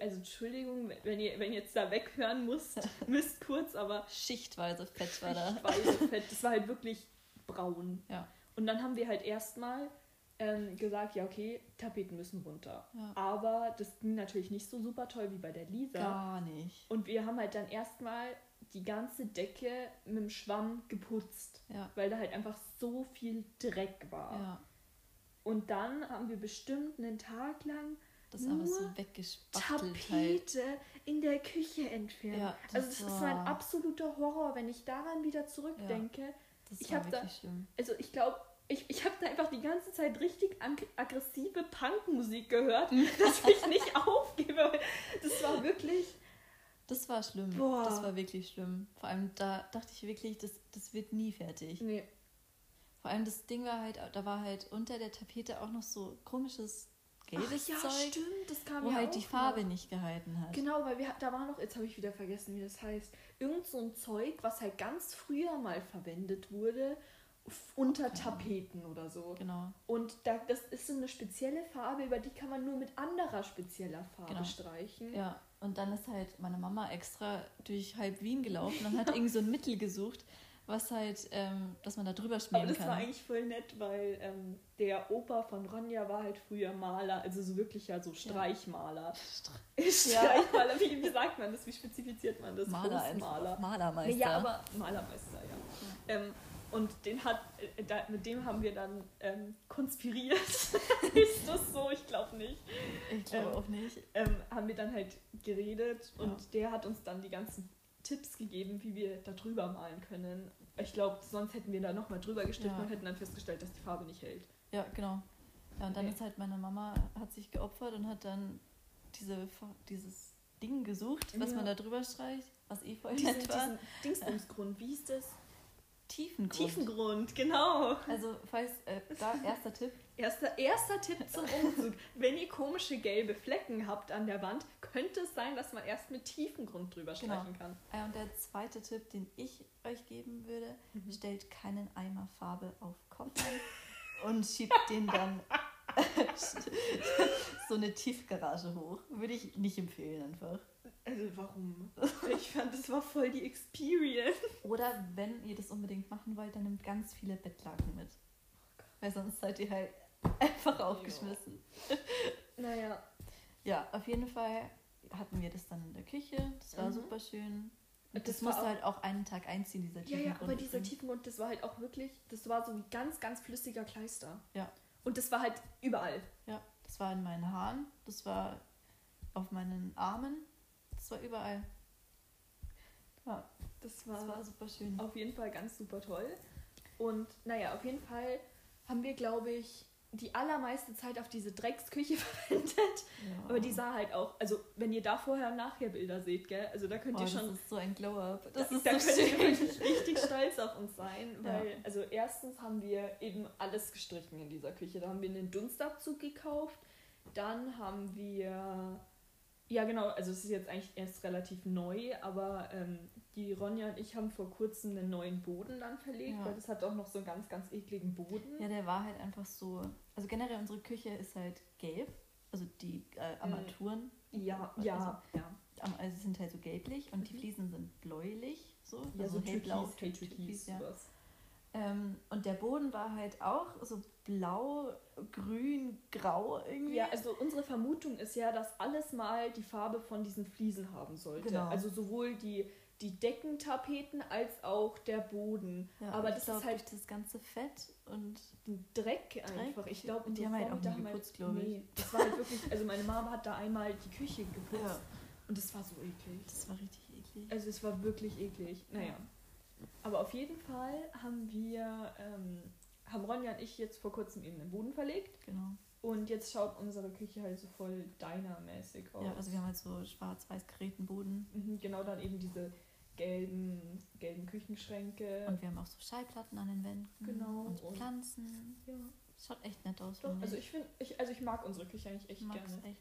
Speaker 2: also Entschuldigung, wenn ihr, wenn ihr jetzt da weghören müsst, müsst kurz, aber
Speaker 1: Schichtweise Fett war da.
Speaker 2: Schichtweise Fett, das war halt wirklich braun.
Speaker 1: Ja.
Speaker 2: Und dann haben wir halt erstmal ähm, gesagt, ja okay, Tapeten müssen runter.
Speaker 1: Ja.
Speaker 2: Aber das ging natürlich nicht so super toll wie bei der Lisa.
Speaker 1: Gar nicht.
Speaker 2: Und wir haben halt dann erstmal die ganze Decke mit dem Schwamm geputzt,
Speaker 1: Ja.
Speaker 2: weil da halt einfach so viel Dreck war.
Speaker 1: Ja.
Speaker 2: Und dann haben wir bestimmt einen Tag lang
Speaker 1: Das so
Speaker 2: Nur
Speaker 1: weggespachtelt halt.
Speaker 2: Tapete in der Küche entfernt.
Speaker 1: Ja,
Speaker 2: also
Speaker 1: das
Speaker 2: das ist so ein
Speaker 1: war-
Speaker 2: absoluter Horror, wenn ich daran wieder zurückdenke.
Speaker 1: Das
Speaker 2: Ich
Speaker 1: war
Speaker 2: hab da-
Speaker 1: schlimm.
Speaker 2: Also ich glaube, ich, ich habe da einfach die ganze Zeit richtig ag- aggressive Punkmusik gehört, dass ich nicht aufgebe. Das war wirklich...
Speaker 1: Das war schlimm.
Speaker 2: Boah.
Speaker 1: Das war wirklich schlimm. Vor allem da dachte ich wirklich, das, das wird nie fertig.
Speaker 2: Nee,
Speaker 1: Vor allem das Ding war halt, da war halt unter der Tapete auch noch so komisches gelbes
Speaker 2: Ach, ja,
Speaker 1: Zeug,
Speaker 2: stimmt, das kam
Speaker 1: wo
Speaker 2: ja
Speaker 1: halt
Speaker 2: auch
Speaker 1: die
Speaker 2: noch.
Speaker 1: Farbe nicht gehalten hat.
Speaker 2: Genau, weil wir da war noch, jetzt habe ich wieder vergessen, wie das heißt, irgend so ein Zeug, was halt ganz früher mal verwendet wurde unter. Tapeten oder so.
Speaker 1: Genau.
Speaker 2: Und da, das ist so eine spezielle Farbe, über die kann man nur mit anderer spezieller Farbe
Speaker 1: Genau.
Speaker 2: streichen.
Speaker 1: Ja, und dann ist halt meine Mama extra durch halb Wien gelaufen und hat irgend so ein Mittel gesucht, was halt, ähm, dass man da drüber
Speaker 2: Aber
Speaker 1: schmieren
Speaker 2: das
Speaker 1: kann.
Speaker 2: war eigentlich voll nett, weil ähm, der Opa von Ronja war halt früher Maler, also so wirklich ja so Streichmaler. Streichmaler, wie, wie sagt man das? Wie spezifiziert man das?
Speaker 1: Maler einfach. Malermeister.
Speaker 2: Ja, aber Malermeister, ja. Ähm, und den hat, äh, da, mit dem haben wir dann ähm, konspiriert. ist das so? Ich glaube nicht.
Speaker 1: ich glaube
Speaker 2: ähm,
Speaker 1: auch nicht.
Speaker 2: Ähm, haben wir dann halt geredet und
Speaker 1: Ja.
Speaker 2: der hat uns dann die ganzen Tipps gegeben, wie wir da drüber malen können. Ich glaube, sonst hätten wir da nochmal drüber gestritten
Speaker 1: Ja.
Speaker 2: und hätten dann festgestellt, dass die Farbe nicht hält.
Speaker 1: Ja, genau. Ja, und dann
Speaker 2: Okay.
Speaker 1: ist halt meine Mama, hat sich geopfert und hat dann diese, dieses Ding gesucht, was
Speaker 2: Ja.
Speaker 1: man da drüber streicht, was eh voll
Speaker 2: Diesen,
Speaker 1: nett war.
Speaker 2: Dingsbumsgrund, wie hieß das?
Speaker 1: Tiefengrund.
Speaker 2: Tiefengrund, genau.
Speaker 1: Also, falls, äh, da, erster Tipp.
Speaker 2: Erster, erster Tipp zum Umzug. Wenn ihr komische gelbe Flecken habt an der Wand, könnte es sein, dass man erst mit Tiefengrund drüber
Speaker 1: Genau.
Speaker 2: streichen kann.
Speaker 1: Äh, und der zweite Tipp, den ich euch geben würde,
Speaker 2: Mhm.
Speaker 1: stellt keinen Eimer Farbe auf Koffer und schiebt den dann so eine Tiefgarage hoch. Würde ich nicht empfehlen einfach.
Speaker 2: Also warum? Ich fand, das war voll die Experience.
Speaker 1: Oder wenn ihr das unbedingt machen wollt, dann nehmt ganz viele Bettlaken mit. Weil sonst seid ihr halt einfach aufgeschmissen.
Speaker 2: Naja,
Speaker 1: Ja, auf jeden Fall hatten wir das dann in der Küche. Das war
Speaker 2: Mhm.
Speaker 1: super schön. Und
Speaker 2: Das
Speaker 1: das, musste halt auch einen Tag einziehen, dieser
Speaker 2: ja, ja,
Speaker 1: Tiefengrund
Speaker 2: aber dieser. Tiefengrund, das war halt auch wirklich, das war so ein ganz, ganz flüssiger Kleister.
Speaker 1: Ja.
Speaker 2: Und das war halt überall.
Speaker 1: Ja, das war in meinen Haaren, das war auf meinen Armen, das war überall. Ja,
Speaker 2: Das
Speaker 1: das war super schön.
Speaker 2: auf jeden Fall ganz super toll. Und naja, auf jeden Fall haben wir, glaube ich, die allermeiste Zeit auf diese Drecksküche verwendet.
Speaker 1: Ja.
Speaker 2: Aber die sah halt auch, also wenn ihr da vorher und nachher Bilder seht, gell, also da könnt
Speaker 1: Boah,
Speaker 2: ihr
Speaker 1: das
Speaker 2: schon,
Speaker 1: ist so ein Glow-Up. Das
Speaker 2: da,
Speaker 1: ist
Speaker 2: da
Speaker 1: so
Speaker 2: könnt ihr
Speaker 1: schön.
Speaker 2: richtig stolz auf uns sein,
Speaker 1: Ja.
Speaker 2: weil, also erstens haben wir eben alles gestrichen in dieser Küche. Da haben wir einen Dunstabzug gekauft, dann haben wir, ja genau, also es ist jetzt eigentlich erst relativ neu, aber ähm, die Ronja und ich haben vor kurzem einen neuen Boden dann verlegt,
Speaker 1: Ja.
Speaker 2: weil das hat auch noch so einen ganz, ganz ekligen Boden.
Speaker 1: Ja, der war halt einfach so. Also generell unsere Küche ist halt gelb. Also die äh, Armaturen.
Speaker 2: ja,
Speaker 1: Also,
Speaker 2: ja, ja.
Speaker 1: also sind halt so gelblich und die
Speaker 2: Mhm.
Speaker 1: Fliesen sind bläulich. So,
Speaker 2: Ja,
Speaker 1: also
Speaker 2: so
Speaker 1: hellblau.
Speaker 2: Türkis, hell Türkis,
Speaker 1: Türkis, ja.
Speaker 2: sowas.
Speaker 1: Ähm, und der Boden war halt auch so blau, grün, grau irgendwie.
Speaker 2: Ja, also unsere Vermutung ist ja, dass alles mal die Farbe von diesen Fliesen haben sollte.
Speaker 1: Genau.
Speaker 2: Also sowohl die, die Deckentapeten als auch der Boden.
Speaker 1: Ja,
Speaker 2: Aber das
Speaker 1: glaub,
Speaker 2: ist halt
Speaker 1: das ganze Fett und
Speaker 2: ein Dreck einfach. Ich glaube,
Speaker 1: die haben halt auch nie geputzt, glaub ich.
Speaker 2: Nee, das war halt wirklich, also meine Mama hat da einmal die Küche geputzt
Speaker 1: ja,
Speaker 2: und es war so eklig.
Speaker 1: das war richtig eklig.
Speaker 2: Also es war wirklich eklig. Naja. Aber auf jeden Fall haben wir, ähm, haben Ronja und ich jetzt vor kurzem eben den Boden verlegt.
Speaker 1: Genau.
Speaker 2: Und jetzt schaut unsere Küche halt so voll Diner-mäßig aus.
Speaker 1: Ja, also wir haben halt so schwarz-weiß geräten Boden
Speaker 2: Mhm, genau, dann eben diese gelben, gelben Küchenschränke.
Speaker 1: und wir haben auch so Schallplatten an den Wänden.
Speaker 2: Genau,
Speaker 1: Und
Speaker 2: und-
Speaker 1: Pflanzen.
Speaker 2: ja,
Speaker 1: Schaut echt nett aus.
Speaker 2: doch, also
Speaker 1: ich
Speaker 2: ich finde, ich, also ich mag unsere Küche eigentlich echt
Speaker 1: mag's
Speaker 2: gerne.
Speaker 1: echt.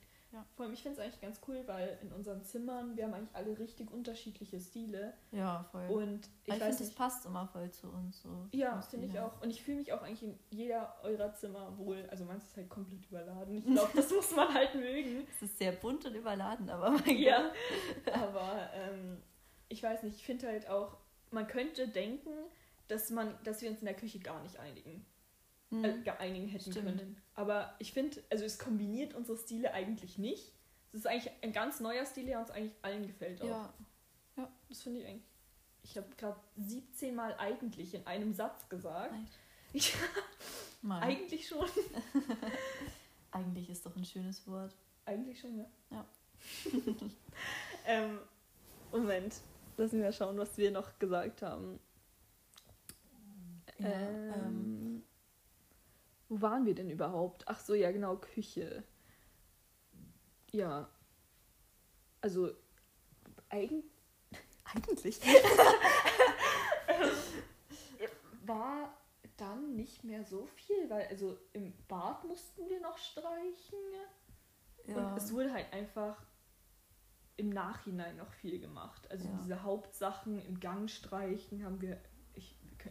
Speaker 2: Vor allem, ich finde es eigentlich ganz cool, weil in unseren Zimmern, wir haben eigentlich alle richtig unterschiedliche Stile.
Speaker 1: Ja, voll.
Speaker 2: Und ich
Speaker 1: ich finde, das
Speaker 2: nicht.
Speaker 1: passt immer voll zu uns. So
Speaker 2: Ja, finde ich auch. Und ich fühle mich auch eigentlich in jeder eurer Zimmer wohl. Also meins ist halt komplett überladen. Ich glaube, das muss man halt mögen.
Speaker 1: Es ist sehr bunt und überladen, aber
Speaker 2: Ja. Aber ähm, ich weiß nicht, ich finde halt auch, man könnte denken, dass man, dass wir uns in der Küche gar nicht einigen. Äh, gar einigen hätten
Speaker 1: Stimmt.
Speaker 2: können. Aber ich finde, also es kombiniert unsere Stile eigentlich nicht. Es ist eigentlich ein ganz neuer Stil, der uns eigentlich allen gefällt auch.
Speaker 1: Ja,
Speaker 2: Das finde ich eigentlich. Ich habe gerade 17 Mal eigentlich in einem Satz gesagt.
Speaker 1: Mann.
Speaker 2: Eigentlich schon.
Speaker 1: Eigentlich ist doch ein schönes Wort.
Speaker 2: Eigentlich schon, ja.
Speaker 1: Ja.
Speaker 2: ähm, Moment. Lassen wir schauen, was wir noch gesagt haben.
Speaker 1: Ja,
Speaker 2: ähm,
Speaker 1: ähm,
Speaker 2: wo waren wir denn überhaupt? Ach so, ja, genau, Küche. Ja. Also, eigen eigentlich war dann nicht mehr so viel, weil also im Bad mussten wir noch streichen.
Speaker 1: ja.
Speaker 2: Und es wurde halt einfach im Nachhinein noch viel gemacht. Also
Speaker 1: Ja.
Speaker 2: diese Hauptsachen im Gang streichen haben wir,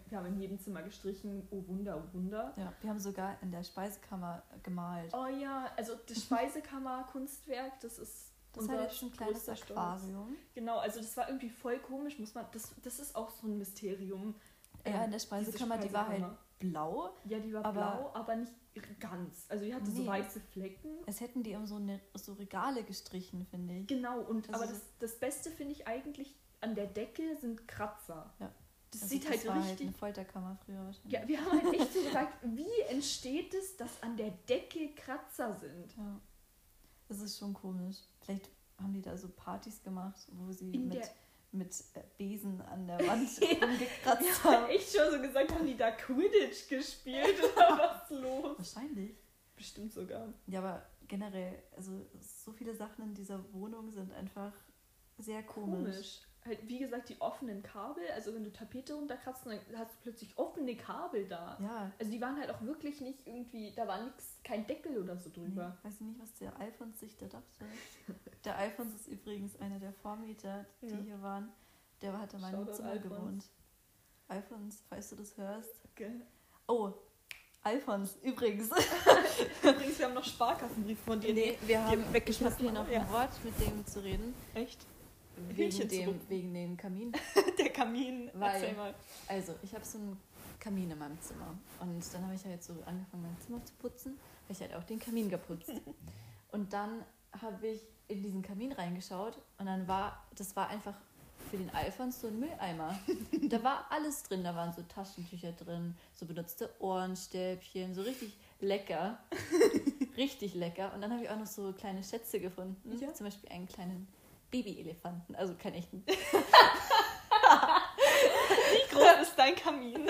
Speaker 2: wir haben in jedem Zimmer gestrichen, oh Wunder, oh Wunder.
Speaker 1: ja, wir haben sogar in der Speisekammer gemalt.
Speaker 2: Oh ja, also das Speisekammer-Kunstwerk, das ist
Speaker 1: das halt jetzt ein kleines
Speaker 2: Stolz.
Speaker 1: Aquarium.
Speaker 2: Genau, also das war irgendwie voll komisch, muss man, das, das ist auch so ein Mysterium.
Speaker 1: Ja,
Speaker 2: Ähm,
Speaker 1: in der
Speaker 2: diese
Speaker 1: Speisekammer, die war halt
Speaker 2: Speisekammer.
Speaker 1: blau.
Speaker 2: Ja, die war
Speaker 1: aber-
Speaker 2: blau, aber nicht ganz. Also die hatte so
Speaker 1: Nee.
Speaker 2: weiße Flecken.
Speaker 1: Es hätten die um so, eine, so Regale gestrichen, finde ich.
Speaker 2: Genau, und
Speaker 1: Also
Speaker 2: aber
Speaker 1: das-
Speaker 2: das, das Beste finde ich eigentlich, an der Decke sind Kratzer.
Speaker 1: Ja.
Speaker 2: Das
Speaker 1: Also
Speaker 2: sieht
Speaker 1: das
Speaker 2: halt
Speaker 1: war
Speaker 2: richtig.
Speaker 1: Halt eine Folterkammer früher wahrscheinlich.
Speaker 2: ja, wir haben halt echt so gesagt, wie entsteht es, dass an der Decke Kratzer sind?
Speaker 1: Ja. Das ist schon komisch. Vielleicht haben die da so Partys gemacht, wo sie
Speaker 2: In
Speaker 1: mit, mit äh, Besen an der Wand
Speaker 2: Ja.
Speaker 1: rumgekratzt
Speaker 2: haben
Speaker 1: haben.
Speaker 2: echt schon so gesagt, haben die da Quidditch gespielt oder was los?
Speaker 1: Wahrscheinlich.
Speaker 2: Bestimmt sogar.
Speaker 1: Ja, aber generell, also so viele Sachen in dieser Wohnung sind einfach sehr komisch.
Speaker 2: Komisch. Halt, wie gesagt, die offenen Kabel. Also wenn du Tapete runterkratzt, dann hast du plötzlich offene Kabel da.
Speaker 1: Ja.
Speaker 2: Also die waren halt auch wirklich nicht irgendwie, da war nix, kein Deckel oder so drüber.
Speaker 1: Nee, weiß ich nicht, was der Alfons sich da dachte. Der Alfons ist übrigens einer der Vormieter, die
Speaker 2: Ja.
Speaker 1: hier waren. Der hat in meinem
Speaker 2: Shoutout
Speaker 1: Zimmer
Speaker 2: Alfons.
Speaker 1: gewohnt. Alfons, falls du das hörst.
Speaker 2: Okay.
Speaker 1: Oh, Alfons, übrigens.
Speaker 2: Übrigens, wir haben noch Sparkassenbrief von dir.
Speaker 1: Nee, wir haben, ich habe
Speaker 2: weggeschmissen.
Speaker 1: hier noch
Speaker 2: Ja.
Speaker 1: ein Wort mit dem zu reden.
Speaker 2: Echt?
Speaker 1: Wegen dem, wegen dem Kamin.
Speaker 2: Der Kamin.
Speaker 1: Weil-
Speaker 2: Erzähl mal.
Speaker 1: Also, ich habe so einen Kamin in meinem Zimmer. Und dann habe ich halt so angefangen, mein Zimmer zu putzen. Habe ich halt auch den Kamin geputzt. Und dann habe ich in diesen Kamin reingeschaut und dann war, das war einfach für den Alfons so ein Mülleimer. da war alles drin. Da waren so Taschentücher drin, so benutzte Ohrenstäbchen, so richtig lecker. richtig lecker. Und dann habe ich auch noch so kleine Schätze gefunden.
Speaker 2: Ja.
Speaker 1: Zum Beispiel einen kleinen Babyelefanten, also keinen echten.
Speaker 2: Wie groß ist dein Kamin?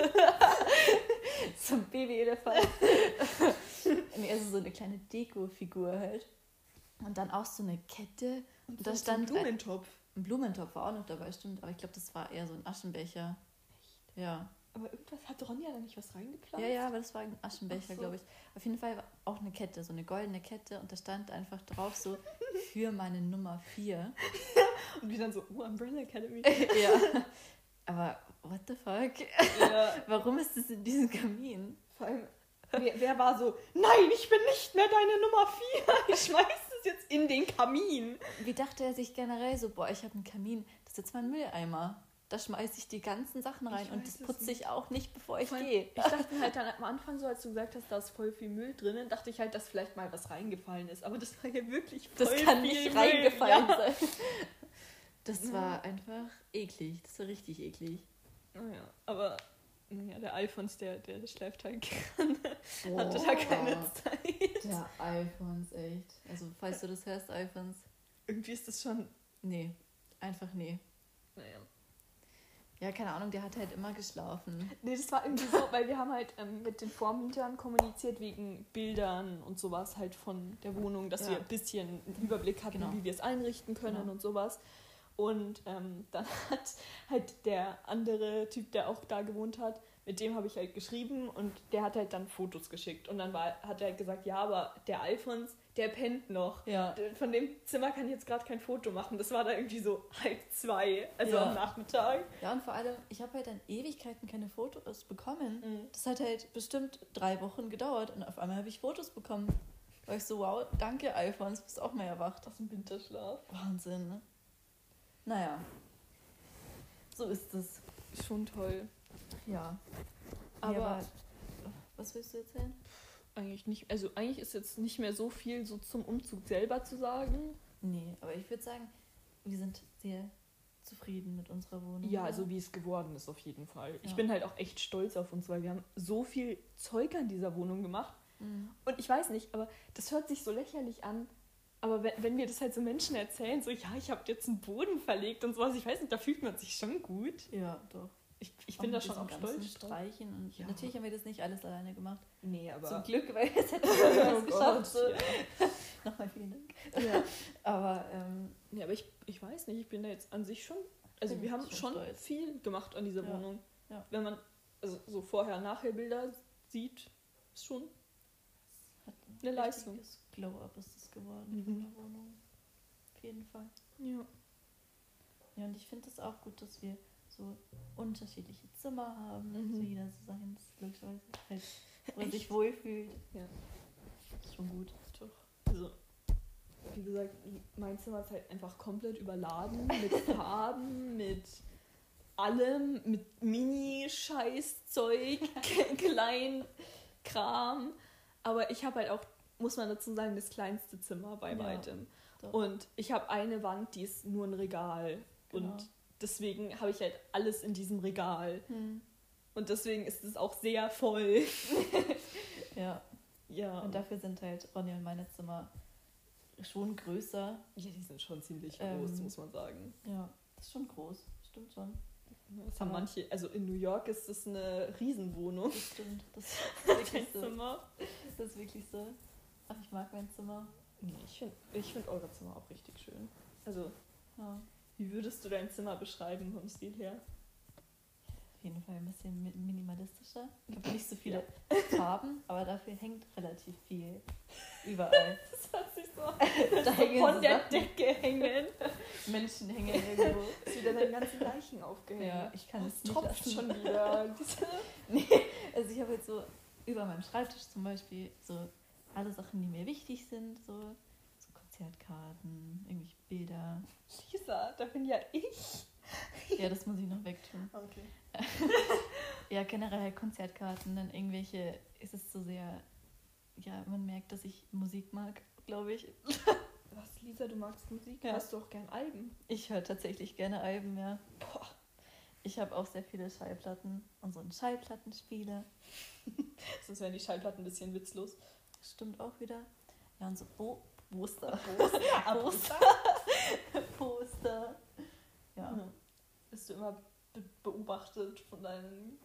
Speaker 1: so ein Babyelefant. nee, also so eine kleine Deko-Figur halt. Und dann auch so eine Kette. Und da stand ein,
Speaker 2: Blumentopf.
Speaker 1: ein Blumentopf war auch noch dabei, stimmt. Aber ich glaube, das war eher so ein Aschenbecher. Ja.
Speaker 2: Aber irgendwas hat Ronja da nicht was reingepflanzt?
Speaker 1: Ja, ja, aber das war ein Aschenbecher,
Speaker 2: so.
Speaker 1: glaube ich. Auf jeden Fall war auch eine Kette, so eine goldene Kette. Und da stand einfach drauf so, für meine Nummer 4.
Speaker 2: Und wir dann so, oh, Umbrella Academy.
Speaker 1: ja. Aber what the fuck?
Speaker 2: ja.
Speaker 1: Warum ist das in diesem Kamin?
Speaker 2: Vor allem, wer, wer war so, nein, ich bin nicht mehr deine Nummer 4. Ich schmeiß das jetzt in den Kamin.
Speaker 1: Wie dachte er sich generell so, boah, ich habe einen Kamin, das ist jetzt mein Mülleimer. Da schmeiße ich die ganzen Sachen rein
Speaker 2: Ich
Speaker 1: und das putze ich auch nicht, bevor ich gehe.
Speaker 2: Ich dachte halt dann am Anfang so, als du gesagt hast, da ist voll viel Müll drinnen, dachte ich halt, dass vielleicht mal was reingefallen ist. Aber das war ja wirklich voll
Speaker 1: Das kann
Speaker 2: viel
Speaker 1: nicht
Speaker 2: Müll.
Speaker 1: reingefallen
Speaker 2: Ja.
Speaker 1: sein. Das
Speaker 2: Ja.
Speaker 1: war einfach eklig. Das war richtig eklig.
Speaker 2: Naja, aber naja, der Alfons, der, der schläft halt gerne. Hatte da keine Zeit.
Speaker 1: Der Alfons, echt. Also, falls du das hörst, Alfons.
Speaker 2: Irgendwie ist das schon.
Speaker 1: Nee, einfach nee.
Speaker 2: Naja.
Speaker 1: Ja, keine Ahnung, der hat halt immer geschlafen.
Speaker 2: Nee, das war irgendwie so, weil wir haben halt ähm, mit den Vormietern kommuniziert wegen Bildern und sowas halt von der Wohnung, dass
Speaker 1: Ja.
Speaker 2: wir ein bisschen einen Überblick hatten,
Speaker 1: Genau.
Speaker 2: wie wir es einrichten können
Speaker 1: Genau.
Speaker 2: und sowas. Und ähm, dann hat halt der andere Typ, der auch da gewohnt hat, mit dem habe ich halt geschrieben und der hat halt dann Fotos geschickt. Und dann war, hat er halt gesagt, ja, aber der Alfons, der pennt noch.
Speaker 1: Ja.
Speaker 2: Von dem Zimmer kann ich jetzt gerade kein Foto machen. Das war da irgendwie so halb zwei, also
Speaker 1: Ja.
Speaker 2: am Nachmittag.
Speaker 1: Ja, und vor allem, ich habe halt dann Ewigkeiten keine Fotos bekommen.
Speaker 2: Mhm.
Speaker 1: Das hat halt bestimmt drei Wochen gedauert und auf einmal habe ich Fotos bekommen. War ich so, wow, danke Alfons, bist auch mal erwacht.
Speaker 2: Aus dem Winterschlaf.
Speaker 1: Wahnsinn, ne? Naja. So ist es.
Speaker 2: Schon toll.
Speaker 1: Ja.
Speaker 2: Aber-
Speaker 1: Ja, aber was willst du erzählen?
Speaker 2: Eigentlich nicht. Also eigentlich ist jetzt nicht mehr so viel so zum Umzug selber zu sagen.
Speaker 1: Nee, aber ich würde sagen, wir sind sehr zufrieden mit unserer Wohnung.
Speaker 2: Ja,
Speaker 1: oder?
Speaker 2: also wie es geworden ist auf jeden Fall. Ich
Speaker 1: Ja.
Speaker 2: bin halt auch echt stolz auf uns, weil wir haben so viel Zeug an dieser Wohnung gemacht.
Speaker 1: Mhm.
Speaker 2: Und ich weiß nicht, aber das hört sich so lächerlich an. Aber wenn, wenn wir das halt so Menschen erzählen, so ja, ich habe jetzt einen Boden verlegt und sowas, ich weiß nicht, da fühlt man sich schon gut.
Speaker 1: Ja, doch.
Speaker 2: Ich, ich bin da schon auch stolz.
Speaker 1: Streichen und
Speaker 2: Ja.
Speaker 1: natürlich haben wir das nicht alles alleine gemacht.
Speaker 2: Nee, aber.
Speaker 1: Zum Glück, weil jetzt hätten
Speaker 2: oh
Speaker 1: wir es
Speaker 2: Gott,
Speaker 1: geschafft. So.
Speaker 2: ja.
Speaker 1: Nochmal vielen Dank.
Speaker 2: ja.
Speaker 1: Aber ähm,
Speaker 2: Ja, aber ich, ich weiß nicht, ich bin da jetzt an sich schon. Also wir haben
Speaker 1: schon stolz.
Speaker 2: viel gemacht an dieser Wohnung. Wenn man also so vorher-nachher-Bilder sieht, ist schon
Speaker 1: hat ein
Speaker 2: Eine Leistung.
Speaker 1: Glow-up ist es geworden
Speaker 2: Mhm.
Speaker 1: in der Wohnung. Auf jeden Fall.
Speaker 2: Ja.
Speaker 1: Ja, und ich finde es auch gut, dass wir so unterschiedliche Zimmer haben?
Speaker 2: Mhm.
Speaker 1: so jeder so seins, logischerweise, halt, wo man sich wohlfühlt.
Speaker 2: Ja.
Speaker 1: Ist schon gut.
Speaker 2: Doch. Also, wie gesagt, mein Zimmer ist halt einfach komplett überladen mit Farben, mit allem, mit Mini-Scheißzeug, klein Kram. Aber ich habe halt auch, muss man dazu sagen, das kleinste Zimmer bei
Speaker 1: Ja,
Speaker 2: weitem.
Speaker 1: doch.
Speaker 2: Und ich habe eine Wand, die ist nur ein Regal.
Speaker 1: Genau.
Speaker 2: Und deswegen habe ich halt alles in diesem Regal.
Speaker 1: Hm.
Speaker 2: Und deswegen ist es auch sehr voll.
Speaker 1: Ja,
Speaker 2: Ja.
Speaker 1: und dafür sind halt Ronja und meine Zimmer schon größer.
Speaker 2: ja, die sind schon ziemlich
Speaker 1: Ähm,
Speaker 2: groß, muss man sagen.
Speaker 1: Ja, das ist schon groß. Stimmt schon.
Speaker 2: Das haben
Speaker 1: aber-
Speaker 2: manche, also in New York ist das eine Riesenwohnung.
Speaker 1: Das stimmt. Das ist wirklich so.
Speaker 2: Zimmer.
Speaker 1: Das ist wirklich so. Ach, ich mag mein Zimmer.
Speaker 2: Nee, ich finde ich find eure Zimmer auch richtig schön. Also,
Speaker 1: Ja.
Speaker 2: Wie würdest du dein Zimmer beschreiben vom Stil her?
Speaker 1: Auf jeden Fall ein bisschen mi- minimalistischer. Ich habe nicht so viele Farben, aber dafür hängt relativ viel überall.
Speaker 2: Das hat sich so,
Speaker 1: Da
Speaker 2: so
Speaker 1: hängen
Speaker 2: von der
Speaker 1: Sachen.
Speaker 2: Decke hängen.
Speaker 1: Menschen hängen irgendwo.
Speaker 2: Ist wieder deine ganzen Leichen aufgehängt.
Speaker 1: Ja, ich kann es
Speaker 2: Es
Speaker 1: nicht
Speaker 2: tropft schon wieder.
Speaker 1: Nee, also ich habe jetzt so über meinem Schreibtisch zum Beispiel so alle Sachen, die mir wichtig sind, so, so Konzertkarten, irgendwelche Bilder.
Speaker 2: Lisa, da bin ja ich.
Speaker 1: Ja, das muss ich noch wegtun.
Speaker 2: Okay.
Speaker 1: Ja, generell Konzertkarten, dann irgendwelche, ist es so sehr, ja, man merkt, dass ich Musik mag, glaube ich.
Speaker 2: Was, Lisa, du magst Musik?
Speaker 1: Ja.
Speaker 2: Hast du auch gern Alben?
Speaker 1: Ich höre tatsächlich gerne Alben, ja.
Speaker 2: Boah.
Speaker 1: Ich habe auch sehr viele Schallplatten und so einen Schallplattenspieler.
Speaker 2: Sonst wären die Schallplatten ein bisschen witzlos.
Speaker 1: Stimmt auch wieder. Ja, und so Bo Poster.
Speaker 2: Poster.
Speaker 1: Poster. Ja.
Speaker 2: Ja. Bist du immer be beobachtet von deinen,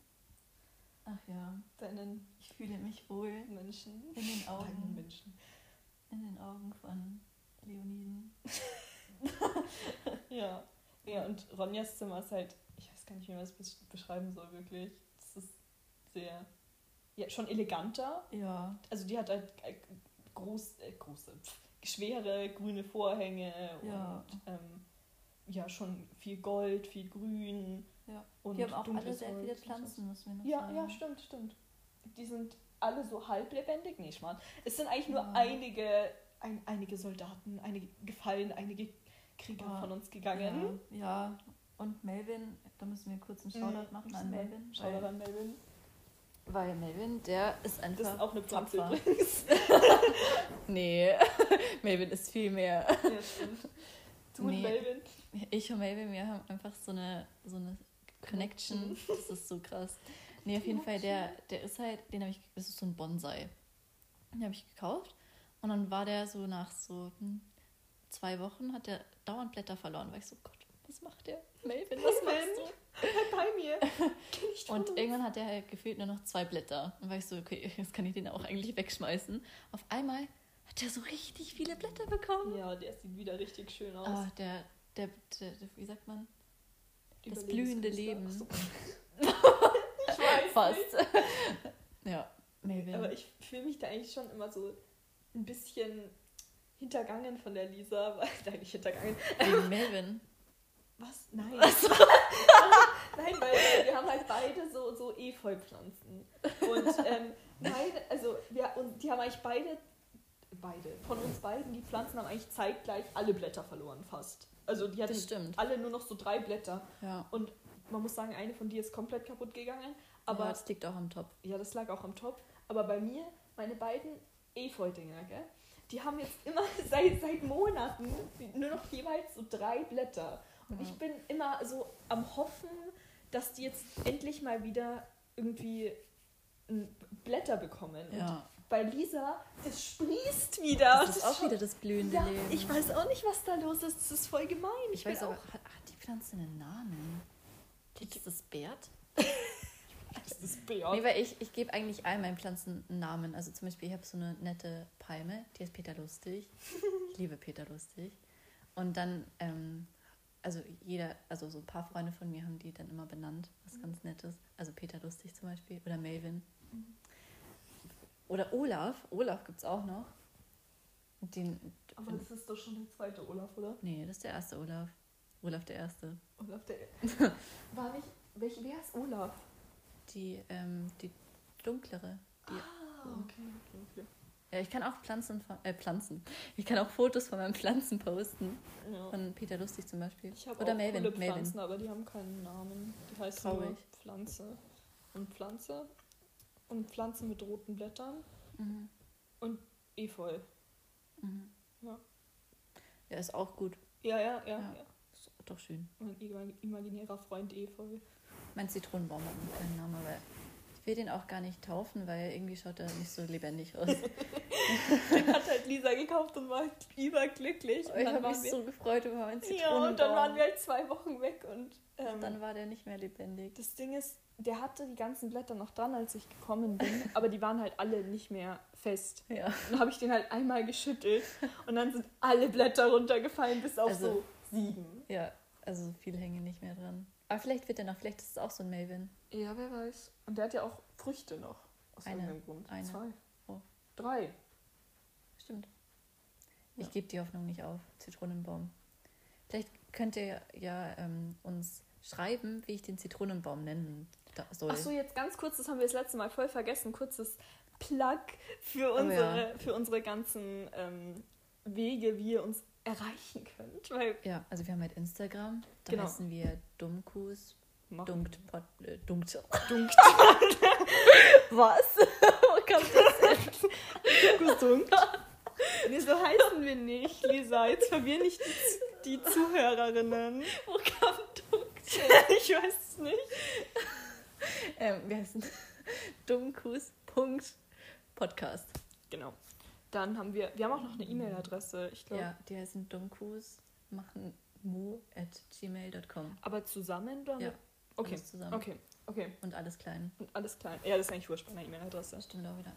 Speaker 1: Ach ja,
Speaker 2: deinen
Speaker 1: ich fühle mich wohl
Speaker 2: Menschen?
Speaker 1: in den
Speaker 2: Deinen
Speaker 1: Augen,
Speaker 2: Menschen.
Speaker 1: in den Augen von Leoniden.
Speaker 2: Ja. Ja, und Ronjas Zimmer ist halt, ich weiß gar nicht, wie man das besch- beschreiben soll, wirklich. Das ist sehr, ja, schon eleganter.
Speaker 1: Ja,
Speaker 2: Also die hat halt äh, groß, äh, große, pf, schwere grüne Vorhänge
Speaker 1: Ja.
Speaker 2: und ähm, ja, schon viel Gold, viel Grün.
Speaker 1: Ja.
Speaker 2: Und
Speaker 1: die haben auch alle sehr viele. Pflanzen, müssen wir noch
Speaker 2: Ja,
Speaker 1: sagen.
Speaker 2: ja, stimmt, stimmt. Die sind alle so halblebendig. Nee, Schmarrn. Es sind eigentlich nur
Speaker 1: Ja.
Speaker 2: einige, ein, einige Soldaten, einige gefallen, einige Krieger
Speaker 1: Ja.
Speaker 2: von uns gegangen.
Speaker 1: Ja, ja, und Melvin, da müssen wir kurz einen Shoutout machen an Melvin.
Speaker 2: Shoutout an Melvin.
Speaker 1: Weil Melvin, der ist einfach.
Speaker 2: Das ist auch eine Pflanze übrigens.
Speaker 1: Nee, Melvin ist viel mehr.
Speaker 2: ja, stimmt. Du und
Speaker 1: Nee.
Speaker 2: Melvin.
Speaker 1: Ich und Melvin, wir haben einfach so eine, so eine Connection. Das ist so krass. Nee, auf jeden Fall, der, der ist halt, den habe ich, das ist so ein Bonsai. Den habe ich gekauft. Und dann war der so nach so hm, zwei Wochen, hat der dauernd Blätter verloren. War ich so, Gott, was macht der? Melvin, was
Speaker 2: Melvin?
Speaker 1: machst
Speaker 2: Bleib bei mir.
Speaker 1: Du? Und irgendwann hat der halt gefühlt nur noch zwei Blätter. Und war ich so, okay, jetzt kann ich den auch eigentlich wegschmeißen. Auf einmal hat der so richtig viele Blätter bekommen.
Speaker 2: Ja, der sieht wieder richtig schön aus.
Speaker 1: Oh, der, der, der, der, wie sagt man? Das blühende Leben.
Speaker 2: So. ich weiß
Speaker 1: Fast. Ja, Melvin.
Speaker 2: Aber ich fühle mich da eigentlich schon immer so ein bisschen hintergangen von der Lisa. Weil, nicht hintergangen.
Speaker 1: Wegen Melvin.
Speaker 2: Was? Nein. Nein, weil wir haben halt beide so, so Efeu-Pflanzen. Und ähm, beide, also wir, und die haben eigentlich beide, beide, von uns beiden, die Pflanzen haben eigentlich zeitgleich alle Blätter verloren fast. Also die hatten
Speaker 1: Das stimmt.
Speaker 2: alle nur noch so drei Blätter.
Speaker 1: Ja.
Speaker 2: Und man muss sagen, eine von dir ist komplett kaputt gegangen. Aber
Speaker 1: ja, das liegt auch am Topf.
Speaker 2: ja, das lag auch am Top. Aber bei mir, meine beiden Efeu-Dinger, gell? Die haben jetzt immer seit, seit Monaten nur noch jeweils so drei Blätter. Und ich bin immer so am Hoffen, dass die jetzt endlich mal wieder irgendwie Blätter bekommen. Und
Speaker 1: Ja.
Speaker 2: bei Lisa, das sprießt wieder.
Speaker 1: Das ist auch wieder das blühende
Speaker 2: ja,
Speaker 1: Leben.
Speaker 2: Ich weiß auch nicht, was da los ist. Das ist voll gemein.
Speaker 1: Ich
Speaker 2: bin
Speaker 1: weiß aber,
Speaker 2: auch,
Speaker 1: hat, hat die Pflanze einen Namen? Ist das Bert?
Speaker 2: das ist Bär.
Speaker 1: Nee, weil ich, ich gebe eigentlich all meinen Pflanzen einen Namen. Also zum Beispiel, ich habe so eine nette Palme, die heißt Peter Lustig. Ich liebe Peter Lustig. Und dann, ähm, also jeder, also so ein paar Freunde von mir haben die dann immer benannt, was ganz Nettes. Also Peter Lustig zum Beispiel oder Melvin. Oder Olaf. Olaf gibt es auch noch. Den,
Speaker 2: Aber das ist doch schon der zweite Olaf, oder?
Speaker 1: nee, das ist der erste Olaf. Olaf der Erste.
Speaker 2: Olaf, der. War nicht. Welch, wer ist Olaf?
Speaker 1: Die, ähm, die dunklere. Die,
Speaker 2: Ah, okay, okay, okay.
Speaker 1: Ja, ich kann auch Pflanzen, von- äh, Pflanzen. Ich kann auch Fotos von meinen Pflanzen posten.
Speaker 2: Ja.
Speaker 1: Von Peter Lustig zum Beispiel.
Speaker 2: Ich habe
Speaker 1: Oder
Speaker 2: auch
Speaker 1: Melvin.
Speaker 2: coole
Speaker 1: Melvin.
Speaker 2: Pflanzen, aber die haben keinen Namen. Die heißen nur
Speaker 1: Traurig.
Speaker 2: Pflanze. Und Pflanze. Und Pflanze mit roten Blättern.
Speaker 1: Mhm.
Speaker 2: Efeu.
Speaker 1: Mhm.
Speaker 2: Ja.
Speaker 1: Ja, ist auch gut.
Speaker 2: Ja, ja, ja.
Speaker 1: Ja.
Speaker 2: ja.
Speaker 1: Ist doch schön.
Speaker 2: Mein imag- imaginärer Freund Efeu.
Speaker 1: Mein Zitronenbaum hat keinen Namen, ich will den auch gar nicht taufen, weil irgendwie schaut er nicht so lebendig aus.
Speaker 2: Den hat halt Lisa gekauft und war überglücklich. Und
Speaker 1: ich
Speaker 2: dann
Speaker 1: habe mich so gefreut über meinen
Speaker 2: wir,
Speaker 1: Zitronenbaum.
Speaker 2: ja, und dann waren wir halt zwei Wochen weg und ähm,
Speaker 1: Dann war der nicht mehr lebendig.
Speaker 2: Das Ding ist, der hatte die ganzen Blätter noch dran, als ich gekommen bin, aber die waren halt alle nicht mehr fest.
Speaker 1: Ja.
Speaker 2: Und dann habe ich den halt einmal geschüttelt und dann sind alle Blätter runtergefallen, bis auf
Speaker 1: Also-
Speaker 2: so sieben.
Speaker 1: Ja, Also viel hänge nicht mehr dran. Aber vielleicht wird er noch, vielleicht ist es auch so ein Melvin.
Speaker 2: Ja, wer weiß. Und der hat ja auch Früchte noch. Aus
Speaker 1: Eine.
Speaker 2: irgendeinem Grund.
Speaker 1: Eine.
Speaker 2: Zwei.
Speaker 1: Oh.
Speaker 2: Drei.
Speaker 1: Stimmt. Ich
Speaker 2: Ja.
Speaker 1: gebe die Hoffnung nicht auf. Zitronenbaum. Vielleicht könnt ihr ja ähm, uns schreiben, wie ich den Zitronenbaum nennen soll.
Speaker 2: Ach so, jetzt ganz kurz, das haben wir das letzte Mal voll vergessen. Kurzes Plug für
Speaker 1: Oh
Speaker 2: unsere, für unsere ganzen ähm, Wege, wie ihr uns erreichen könnt. Weil
Speaker 1: Ja, also wir haben halt Instagram. Da
Speaker 2: Genau.
Speaker 1: heißen wir Dummkus.
Speaker 2: Machen-
Speaker 1: Dunkt. Pod, äh, dunkt.
Speaker 2: Dunkt.
Speaker 1: Was? Wo kommt das denn?
Speaker 2: Gesund. Nee, so heißen wir nicht, Lisa. Jetzt verwirr nicht die, die Zuhörerinnen.
Speaker 1: Wo kommt Dunkt?
Speaker 2: Ich weiß es nicht.
Speaker 1: Ähm, wir heißen Dummkus. Punkt Podcast.
Speaker 2: Genau. Dann haben wir, wir haben auch noch eine E-Mail-Adresse, ich glaube.
Speaker 1: Ja, die heißen Dummkus machen mu at gmail.com.
Speaker 2: Aber zusammen oder?
Speaker 1: Ja,
Speaker 2: mit- Okay.
Speaker 1: alles zusammen.
Speaker 2: Okay, okay.
Speaker 1: Und alles klein.
Speaker 2: Und alles klein. Ja, das ist eigentlich wurscht bei einer E-Mail-Adresse.
Speaker 1: Stimmt auch wieder.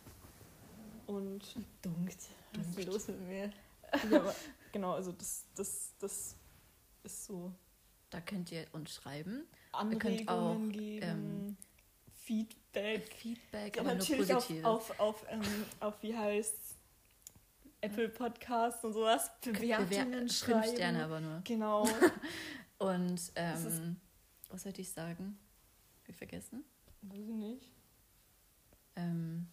Speaker 2: Und
Speaker 1: Dunkt. Was ist los mit mir?
Speaker 2: ja, aber genau, also das, das, das ist so
Speaker 1: Da könnt ihr uns schreiben.
Speaker 2: Anregungen
Speaker 1: könnt auch,
Speaker 2: geben,
Speaker 1: ähm,
Speaker 2: Feedback.
Speaker 1: Feedback,
Speaker 2: Ja,
Speaker 1: aber nur
Speaker 2: natürlich auf, auf, auf, ähm, auf, wie heißt Apple Podcast und sowas. Bewertungen
Speaker 1: Bewer-
Speaker 2: schreiben.
Speaker 1: Fünf Sterne aber nur.
Speaker 2: Genau.
Speaker 1: Und ähm, was sollte ich sagen? Hab ich vergessen?
Speaker 2: Weiß ich nicht.
Speaker 1: Ähm,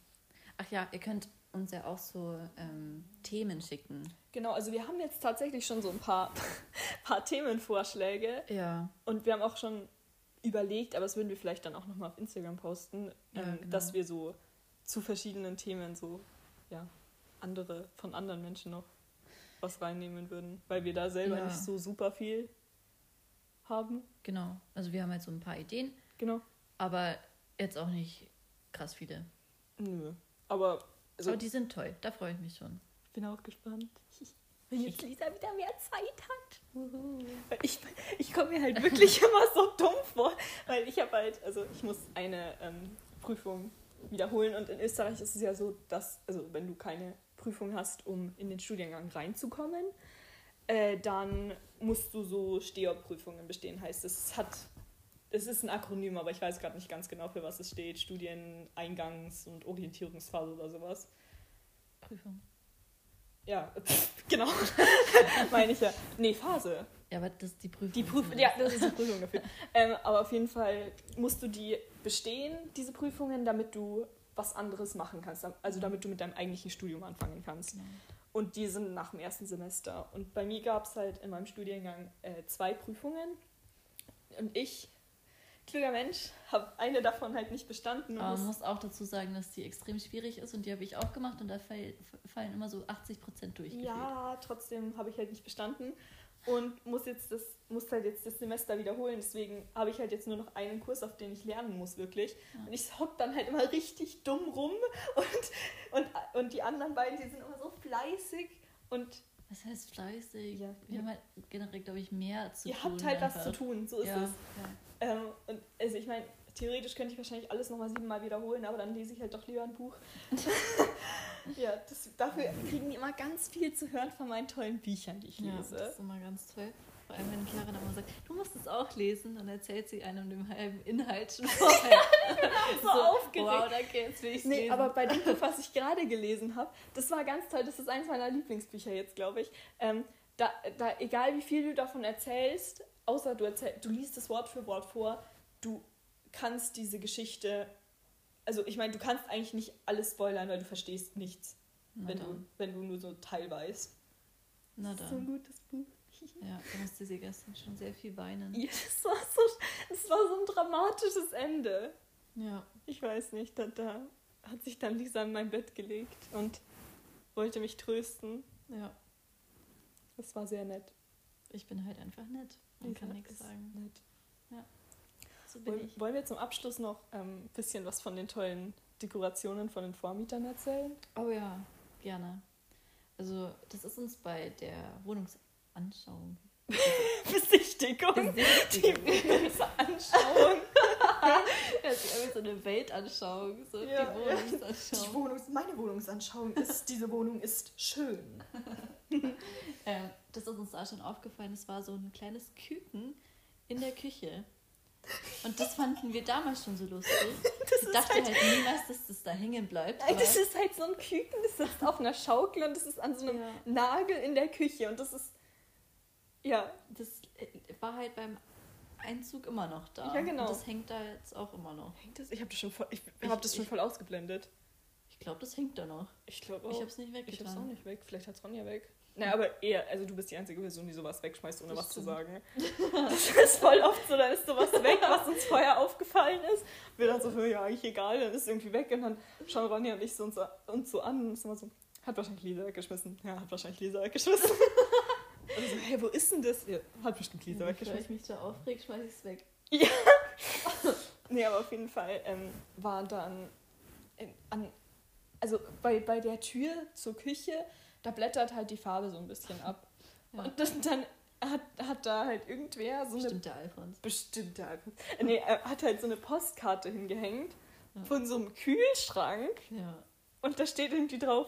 Speaker 1: ach ja, ihr könnt uns ja auch so ähm, Themen schicken.
Speaker 2: Genau, also wir haben jetzt tatsächlich schon so ein paar, paar Themenvorschläge
Speaker 1: Ja.
Speaker 2: und wir haben auch schon überlegt, aber das würden wir vielleicht dann auch nochmal auf Instagram posten,
Speaker 1: Ja,
Speaker 2: ähm,
Speaker 1: genau.
Speaker 2: dass wir so zu verschiedenen Themen so, ja, andere, von anderen Menschen noch was reinnehmen würden, weil wir da selber
Speaker 1: Ja.
Speaker 2: nicht so super viel haben.
Speaker 1: Genau. Also wir haben halt so ein paar Ideen,
Speaker 2: Genau.
Speaker 1: aber jetzt auch nicht krass viele.
Speaker 2: Nö. Aber also,
Speaker 1: aber die sind toll, da freue ich mich schon.
Speaker 2: ich bin auch gespannt. Wenn jetzt Lisa wieder mehr Zeit hat. Weil ich, ich komme mir halt wirklich immer so dumm vor, weil ich habe halt, also ich muss eine ähm, Prüfung wiederholen und in Österreich ist es ja so, dass, also wenn du keine Prüfung hast, um in den Studiengang reinzukommen, äh, dann musst du so Steherprüfungen bestehen. Heißt, es hat, es ist ein Akronym, aber ich weiß gerade nicht ganz genau, für was es steht. Studieneingangs- und Orientierungsphase oder sowas.
Speaker 1: Prüfung.
Speaker 2: Ja, genau. Meine ich ja. Nee, Phase.
Speaker 1: Ja, aber das ist die Prüfung.
Speaker 2: Die Prüfung, ja, das ist die Prüfung dafür. ähm, aber auf jeden Fall musst du die bestehen, diese Prüfungen, damit du was anderes machen kannst. Also damit du mit deinem eigentlichen Studium anfangen kannst.
Speaker 1: Genau.
Speaker 2: Und die sind nach dem ersten Semester. Und bei mir gab es halt in meinem Studiengang äh, zwei Prüfungen. Und ich, kluger Mensch, habe eine davon halt nicht bestanden.
Speaker 1: Aber man
Speaker 2: muss,
Speaker 1: auch dazu sagen, dass die extrem schwierig ist und die habe ich auch gemacht und da fall, fallen immer so 80 Prozent durch.
Speaker 2: ja, trotzdem habe ich halt nicht bestanden. Und muss jetzt das, muss halt jetzt das Semester wiederholen. Deswegen habe ich halt jetzt nur noch einen Kurs, auf den ich lernen muss, wirklich.
Speaker 1: Ja.
Speaker 2: Und ich hock dann halt immer richtig dumm rum. Und, und, und die anderen beiden, die sind immer so fleißig. Und
Speaker 1: Was heißt fleißig?
Speaker 2: Ja.
Speaker 1: Wir haben halt generell, glaube ich, mehr zu
Speaker 2: ihr
Speaker 1: tun.
Speaker 2: habt halt was
Speaker 1: einfach.
Speaker 2: zu tun, so ist
Speaker 1: ja,
Speaker 2: es.
Speaker 1: Ja.
Speaker 2: Ähm, und also ich meine, theoretisch könnte ich wahrscheinlich alles nochmal siebenmal wiederholen, aber dann lese ich halt doch lieber ein Buch. ja, das, dafür kriegen die immer ganz viel zu hören von meinen tollen Büchern, die ich
Speaker 1: ja, das
Speaker 2: lese.
Speaker 1: ist immer ganz toll. Vor allem, wenn Clara dann immer sagt, du musst es auch lesen, dann erzählt sie einem den halben Inhalt schon vorher.
Speaker 2: so aufgeregt.
Speaker 1: Wow, danke, jetzt will ich
Speaker 2: Nee,
Speaker 1: lesen.
Speaker 2: aber bei dem Buch, was ich gerade gelesen habe, das war ganz toll. Das ist eins meiner Lieblingsbücher jetzt, glaube ich. Ähm, da, da, egal wie viel du davon erzählst, außer du, erzähl, du liest es Wort für Wort vor, du kannst diese Geschichte, also ich meine, du kannst eigentlich nicht alles spoilern, weil du verstehst nichts, wenn du,
Speaker 1: dann.
Speaker 2: wenn du nur so Teil weißt.
Speaker 1: Na
Speaker 2: Das ist so ein
Speaker 1: dann.
Speaker 2: gutes Buch.
Speaker 1: Ja, da musste sie gestern schon sehr viel weinen.
Speaker 2: Ja, das war so, das war so ein dramatisches Ende.
Speaker 1: Ja.
Speaker 2: Ich weiß nicht, da, da hat sich dann Lisa in mein Bett gelegt und wollte mich trösten.
Speaker 1: ja.
Speaker 2: Das war sehr nett.
Speaker 1: Ich bin halt einfach nett. Kann
Speaker 2: Lisa
Speaker 1: nichts
Speaker 2: ist
Speaker 1: sagen.
Speaker 2: Nett.
Speaker 1: So bin
Speaker 2: Wollen,
Speaker 1: ich.
Speaker 2: wollen wir zum Abschluss noch ein ähm, bisschen was von den tollen Dekorationen von den Vormietern erzählen?
Speaker 1: Oh ja, gerne. Also, das ist uns bei der Wohnungsanschauung.
Speaker 2: Besichtigung. Die
Speaker 1: Besichtigung.
Speaker 2: Anschauung.
Speaker 1: Das ist irgendwie so eine Weltanschauung, so
Speaker 2: Ja,
Speaker 1: die. Wohnungsanschauung.
Speaker 2: Die Wohnungs meine Wohnungsanschauung ist, diese Wohnung ist schön.
Speaker 1: Ähm, das ist uns da schon aufgefallen, es war so ein kleines Küken in der Küche. Und das fanden wir damals schon so lustig.
Speaker 2: Das
Speaker 1: ich dachte
Speaker 2: halt-
Speaker 1: halt, niemals, dass das da hängen bleibt.
Speaker 2: Das ist halt so ein Küken, das sitzt auf einer Schaukel und das ist an so einem
Speaker 1: Ja.
Speaker 2: Nagel in der Küche und das ist. Ja,
Speaker 1: das äh, war halt beim Einzug immer noch da.
Speaker 2: Ja, genau.
Speaker 1: Und das hängt da jetzt auch immer noch.
Speaker 2: hängt das? Ich habe das schon voll, ich,
Speaker 1: Ich-
Speaker 2: hab das schon voll ausgeblendet.
Speaker 1: Ich glaube, das hängt da noch.
Speaker 2: Ich glaube
Speaker 1: Ich
Speaker 2: auch.
Speaker 1: habe es nicht
Speaker 2: Ich hab's
Speaker 1: weggetan.
Speaker 2: auch nicht weg. Vielleicht hat Ronja weg. Naja, aber eher, also du bist die einzige Person, die sowas wegschmeißt, ohne
Speaker 1: Das
Speaker 2: was zu
Speaker 1: stimmt.
Speaker 2: sagen. Das ist voll oft so, da ist sowas weg, was uns vorher aufgefallen ist. Wir dann so, ja, eigentlich egal, dann ist es irgendwie weg und dann schauen Ronja und ich so uns, so- uns so an und ist immer so, hat wahrscheinlich Lisa weggeschmissen. Ja, hat wahrscheinlich Lisa weggeschmissen. Und so, hey, wo ist denn das? Ja, hat bestimmt Lisa
Speaker 1: ich
Speaker 2: weggeschmissen.
Speaker 1: mich da aufreg, schmeiß ich es weg.
Speaker 2: Nee, aber auf jeden Fall ähm, war dann in, an, also bei, bei der Tür zur Küche, da blättert halt die Farbe so ein bisschen ab.
Speaker 1: Ja.
Speaker 2: Und das, dann hat, hat da halt irgendwer so eine
Speaker 1: Bestimmt der Alfons.
Speaker 2: bestimmte, nee, er hat halt so eine Postkarte hingehängt
Speaker 1: Ja.
Speaker 2: von so einem Kühlschrank
Speaker 1: Ja.
Speaker 2: und da steht irgendwie drauf,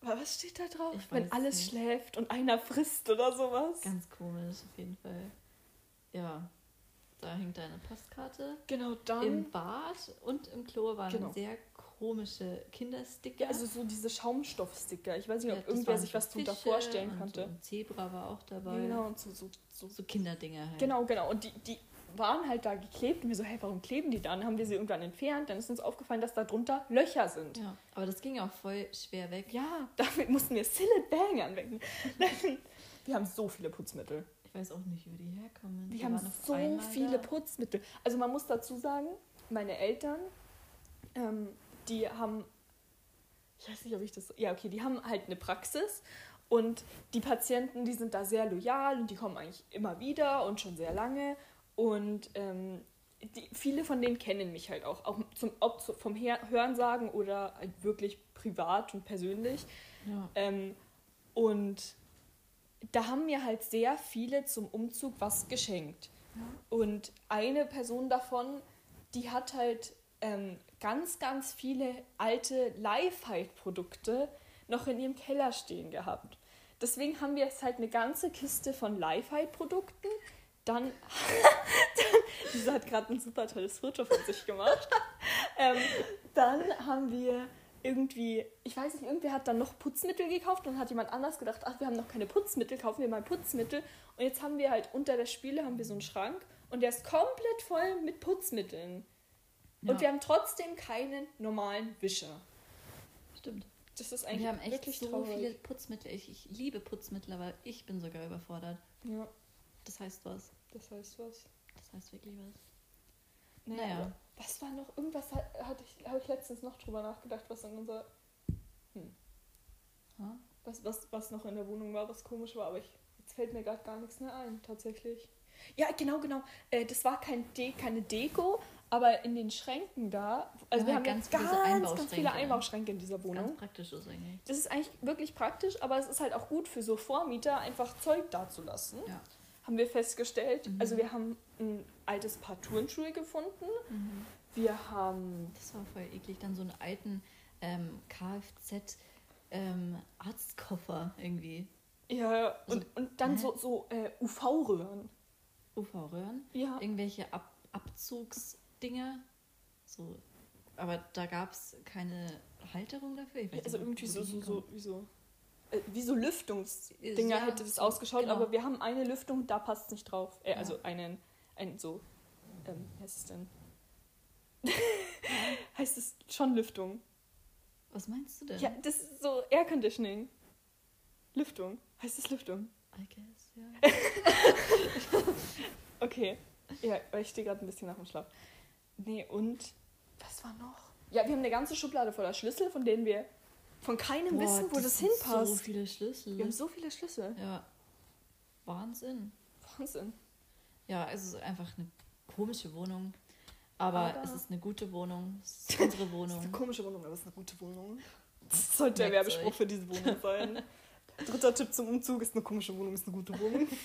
Speaker 2: was steht da drauf? Wenn
Speaker 1: es
Speaker 2: alles
Speaker 1: nicht.
Speaker 2: schläft und einer frisst oder sowas.
Speaker 1: Ganz komisch, auf jeden Fall. Ja. Da hängt eine Postkarte.
Speaker 2: Genau, dann.
Speaker 1: Im Bad und im Klo waren
Speaker 2: Genau.
Speaker 1: sehr komische Kindersticker.
Speaker 2: ja, also so diese Schaumstoffsticker. Ich weiß nicht, ob irgendwer sich was drunter vorstellen konnte.
Speaker 1: So Zebra war auch dabei.
Speaker 2: Genau, und so, so, so
Speaker 1: So Kinderdinger halt.
Speaker 2: Genau, genau. Und die, die waren halt da geklebt und wir so, hey, warum kleben die da? Dann haben wir sie irgendwann entfernt. Dann ist uns aufgefallen, dass da drunter Löcher sind.
Speaker 1: Ja, aber das ging auch voll schwer weg.
Speaker 2: Ja, damit mussten wir Sillet Bang anwecken. wir haben so viele Putzmittel.
Speaker 1: Ich weiß auch nicht, wo die herkommen.
Speaker 2: Wir
Speaker 1: Die
Speaker 2: haben so viele
Speaker 1: da.
Speaker 2: Putzmittel. Also man muss dazu sagen, meine Eltern, ähm, die haben, ich weiß nicht, ob ich das, ja okay, die haben halt eine Praxis und die Patienten, die sind da sehr loyal und die kommen eigentlich immer wieder und schon sehr lange und ähm, die, viele von denen kennen mich halt auch, auch zum, ob vom Her Hörensagen oder halt wirklich privat und persönlich.
Speaker 1: Ja.
Speaker 2: Ähm, und da haben mir halt sehr viele zum Umzug was geschenkt. Und eine Person davon, die hat halt ähm, ganz, ganz viele alte Lifehide-Produkte noch in ihrem Keller stehen gehabt. Deswegen haben wir jetzt halt eine ganze Kiste von Lifehide-Produkten. Dann, dann Lisa hat gerade ein super tolles Foto von sich gemacht. ähm, dann haben wir irgendwie, ich weiß nicht, irgendwer hat dann noch Putzmittel gekauft und hat jemand anders gedacht, ach, wir haben noch keine Putzmittel, kaufen wir mal Putzmittel. Und jetzt haben wir halt unter der Spüle haben wir so einen Schrank und der ist komplett voll mit Putzmitteln.
Speaker 1: Ja.
Speaker 2: Und wir haben trotzdem keinen normalen Wischer.
Speaker 1: Stimmt.
Speaker 2: Das ist eigentlich
Speaker 1: Wir haben echt
Speaker 2: wirklich
Speaker 1: so
Speaker 2: traurig.
Speaker 1: viele Putzmittel. Ich, ich liebe Putzmittel, aber ich bin sogar überfordert.
Speaker 2: Ja,
Speaker 1: Das heißt was.
Speaker 2: das heißt was.
Speaker 1: Das heißt wirklich was.
Speaker 2: Naja.
Speaker 1: Naja.
Speaker 2: Was war noch? Irgendwas hat, hatte ich, habe ich letztens noch drüber nachgedacht, was in unser.
Speaker 1: Ha?
Speaker 2: Was, was, was noch in der Wohnung war, was komisch war, aber ich, jetzt fällt mir gerade gar nichts mehr ein, tatsächlich. Ja, genau, genau. Äh, das war kein De keine Deko, aber in den Schränken da, also
Speaker 1: Ja,
Speaker 2: wir haben
Speaker 1: ganz
Speaker 2: ganz,
Speaker 1: viele
Speaker 2: ganz, ganz
Speaker 1: Einbauschränke.
Speaker 2: viele Einbauschränke in dieser
Speaker 1: Ganz
Speaker 2: Wohnung.
Speaker 1: praktisch ist eigentlich.
Speaker 2: Das ist eigentlich wirklich praktisch, aber es ist halt auch gut für so Vormieter, einfach Zeug dazulassen.
Speaker 1: Ja.
Speaker 2: Haben wir festgestellt.
Speaker 1: Mhm.
Speaker 2: Also wir haben ein altes Paar Turnschuhe gefunden.
Speaker 1: Mhm.
Speaker 2: Wir haben
Speaker 1: Das war voll eklig. Dann so einen alten ähm, Kfz ähm, Arztkoffer irgendwie.
Speaker 2: ja und, und dann
Speaker 1: hä?
Speaker 2: so, so äh, UV-Röhren.
Speaker 1: UV-Röhren.
Speaker 2: Ja.
Speaker 1: Irgendwelche Ab Abzugsdinger. So. Aber da gab es keine Halterung dafür. Ich weiß
Speaker 2: Also
Speaker 1: nicht,
Speaker 2: irgendwie so, so, so, wie so, äh, wie so Lüftungsdinger
Speaker 1: Ja,
Speaker 2: hätte das
Speaker 1: so,
Speaker 2: ausgeschaut,
Speaker 1: genau.
Speaker 2: aber wir haben eine Lüftung, da passt es nicht drauf. Äh,
Speaker 1: Ja.
Speaker 2: Also einen, einen so, ähm, wie heißt es denn? heißt es schon Lüftung?
Speaker 1: Was meinst du denn?
Speaker 2: Ja, das ist so Air Conditioning. Lüftung. Heißt es Lüftung?
Speaker 1: I guess, ja.
Speaker 2: Okay. Ja, weil ich stehe gerade ein bisschen nach dem Schlaf. Nee, und was war noch? Ja, wir haben eine ganze Schublade voller Schlüssel, von denen wir von keinem
Speaker 1: Boah,
Speaker 2: wissen, wo das,
Speaker 1: sind
Speaker 2: hinpasst.
Speaker 1: So viele Schlüssel.
Speaker 2: wir haben so viele Schlüssel.
Speaker 1: ja. Wahnsinn.
Speaker 2: Wahnsinn.
Speaker 1: Ja, es ist einfach eine komische Wohnung. Aber,
Speaker 2: Aber-
Speaker 1: es ist eine gute Wohnung. Es ist unsere
Speaker 2: Das ist
Speaker 1: Wohnung.
Speaker 2: eine komische Wohnung, aber es ist eine gute Wohnung. Das sollte der Werbespruch
Speaker 1: euch.
Speaker 2: für diese Wohnung sein. Dritter Tipp zum Umzug ist eine komische Wohnung, ist eine gute Wohnung.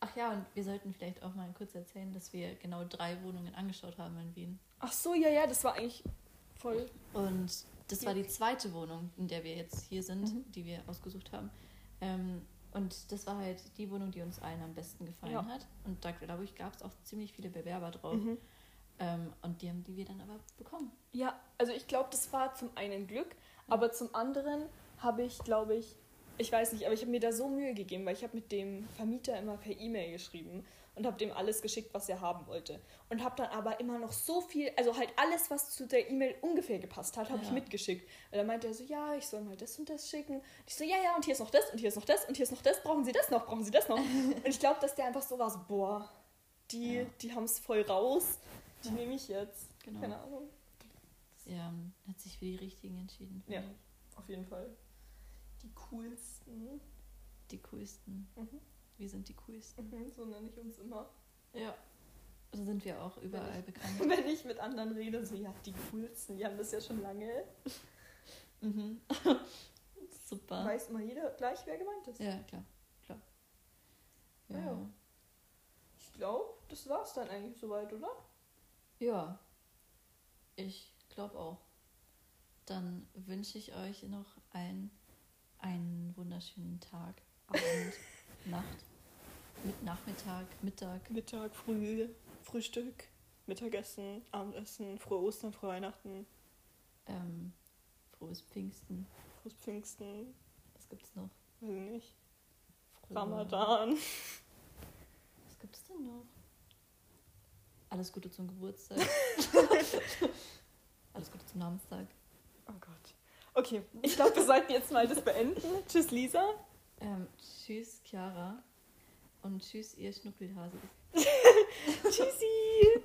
Speaker 1: Ach ja, und wir sollten vielleicht auch mal kurz erzählen, dass wir genau drei Wohnungen angeschaut haben in Wien.
Speaker 2: Ach so, ja, ja, das war eigentlich voll.
Speaker 1: Und das war die zweite Wohnung, in der wir jetzt hier sind,
Speaker 2: Mhm.
Speaker 1: die wir ausgesucht haben. Ähm, und das war halt die Wohnung, die uns allen am besten gefallen
Speaker 2: Ja.
Speaker 1: hat. Und da, glaube ich, gab es auch ziemlich viele Bewerber drauf.
Speaker 2: Mhm.
Speaker 1: Ähm, und die haben die wir dann aber bekommen.
Speaker 2: Ja, also ich glaube, das war zum einen Glück, aber zum anderen habe ich, glaube ich, ich weiß nicht, aber ich habe mir da so Mühe gegeben, weil ich habe mit dem Vermieter immer per E-Mail geschrieben und habe dem alles geschickt, was er haben wollte. Und habe dann aber immer noch so viel, also halt alles, was zu der E-Mail ungefähr gepasst hat, habe ich
Speaker 1: Ja.
Speaker 2: mitgeschickt. Weil dann meinte er so, ja, ich soll mal das und das schicken. Ich so, ja, ja, und hier ist noch das und hier ist noch das und hier ist noch das. Brauchen Sie das noch? Brauchen Sie das noch? und ich glaube, dass der einfach so war, so, boah, die,
Speaker 1: Ja.
Speaker 2: die haben es voll raus. Die
Speaker 1: Ja.
Speaker 2: nehme ich jetzt.
Speaker 1: Genau.
Speaker 2: Keine Ahnung.
Speaker 1: Ähm, hat sich für die richtigen entschieden.
Speaker 2: Ja.
Speaker 1: ich.
Speaker 2: Auf jeden Fall. Die coolsten.
Speaker 1: Die coolsten.
Speaker 2: Mhm.
Speaker 1: Wir sind die coolsten.
Speaker 2: Mhm, so nenne ich uns immer.
Speaker 1: Ja. So sind wir auch überall bekannt.
Speaker 2: Wenn ich mit anderen rede, so, ja, die coolsten. Die haben das ja schon lange.
Speaker 1: Mhm. Super.
Speaker 2: Weiß immer jeder gleich, wer gemeint ist.
Speaker 1: Ja, klar. klar. Ja.
Speaker 2: Ja. Ich glaube, das war's dann eigentlich soweit, oder?
Speaker 1: Ja, ich glaube auch. Dann wünsche ich euch noch allen einen wunderschönen Tag, Abend, Nacht, mit Nachmittag, Mittag.
Speaker 2: Mittag, früh, Frühstück, Mittagessen, Abendessen, frohe Ostern, frohe Weihnachten,
Speaker 1: Ähm, frohes Pfingsten.
Speaker 2: frohes Pfingsten,
Speaker 1: Was gibt's noch?
Speaker 2: weiß ich nicht,
Speaker 1: Frohe-
Speaker 2: Ramadan.
Speaker 1: Was gibt's denn noch? Alles Gute zum Geburtstag. Alles Gute zum Namenstag.
Speaker 2: Oh Gott. Okay, ich glaube, wir sollten jetzt mal das beenden. Tschüss, Lisa.
Speaker 1: Ähm, tschüss, Chiara. Und tschüss, ihr Schnuckelhasis.
Speaker 2: Tschüssi.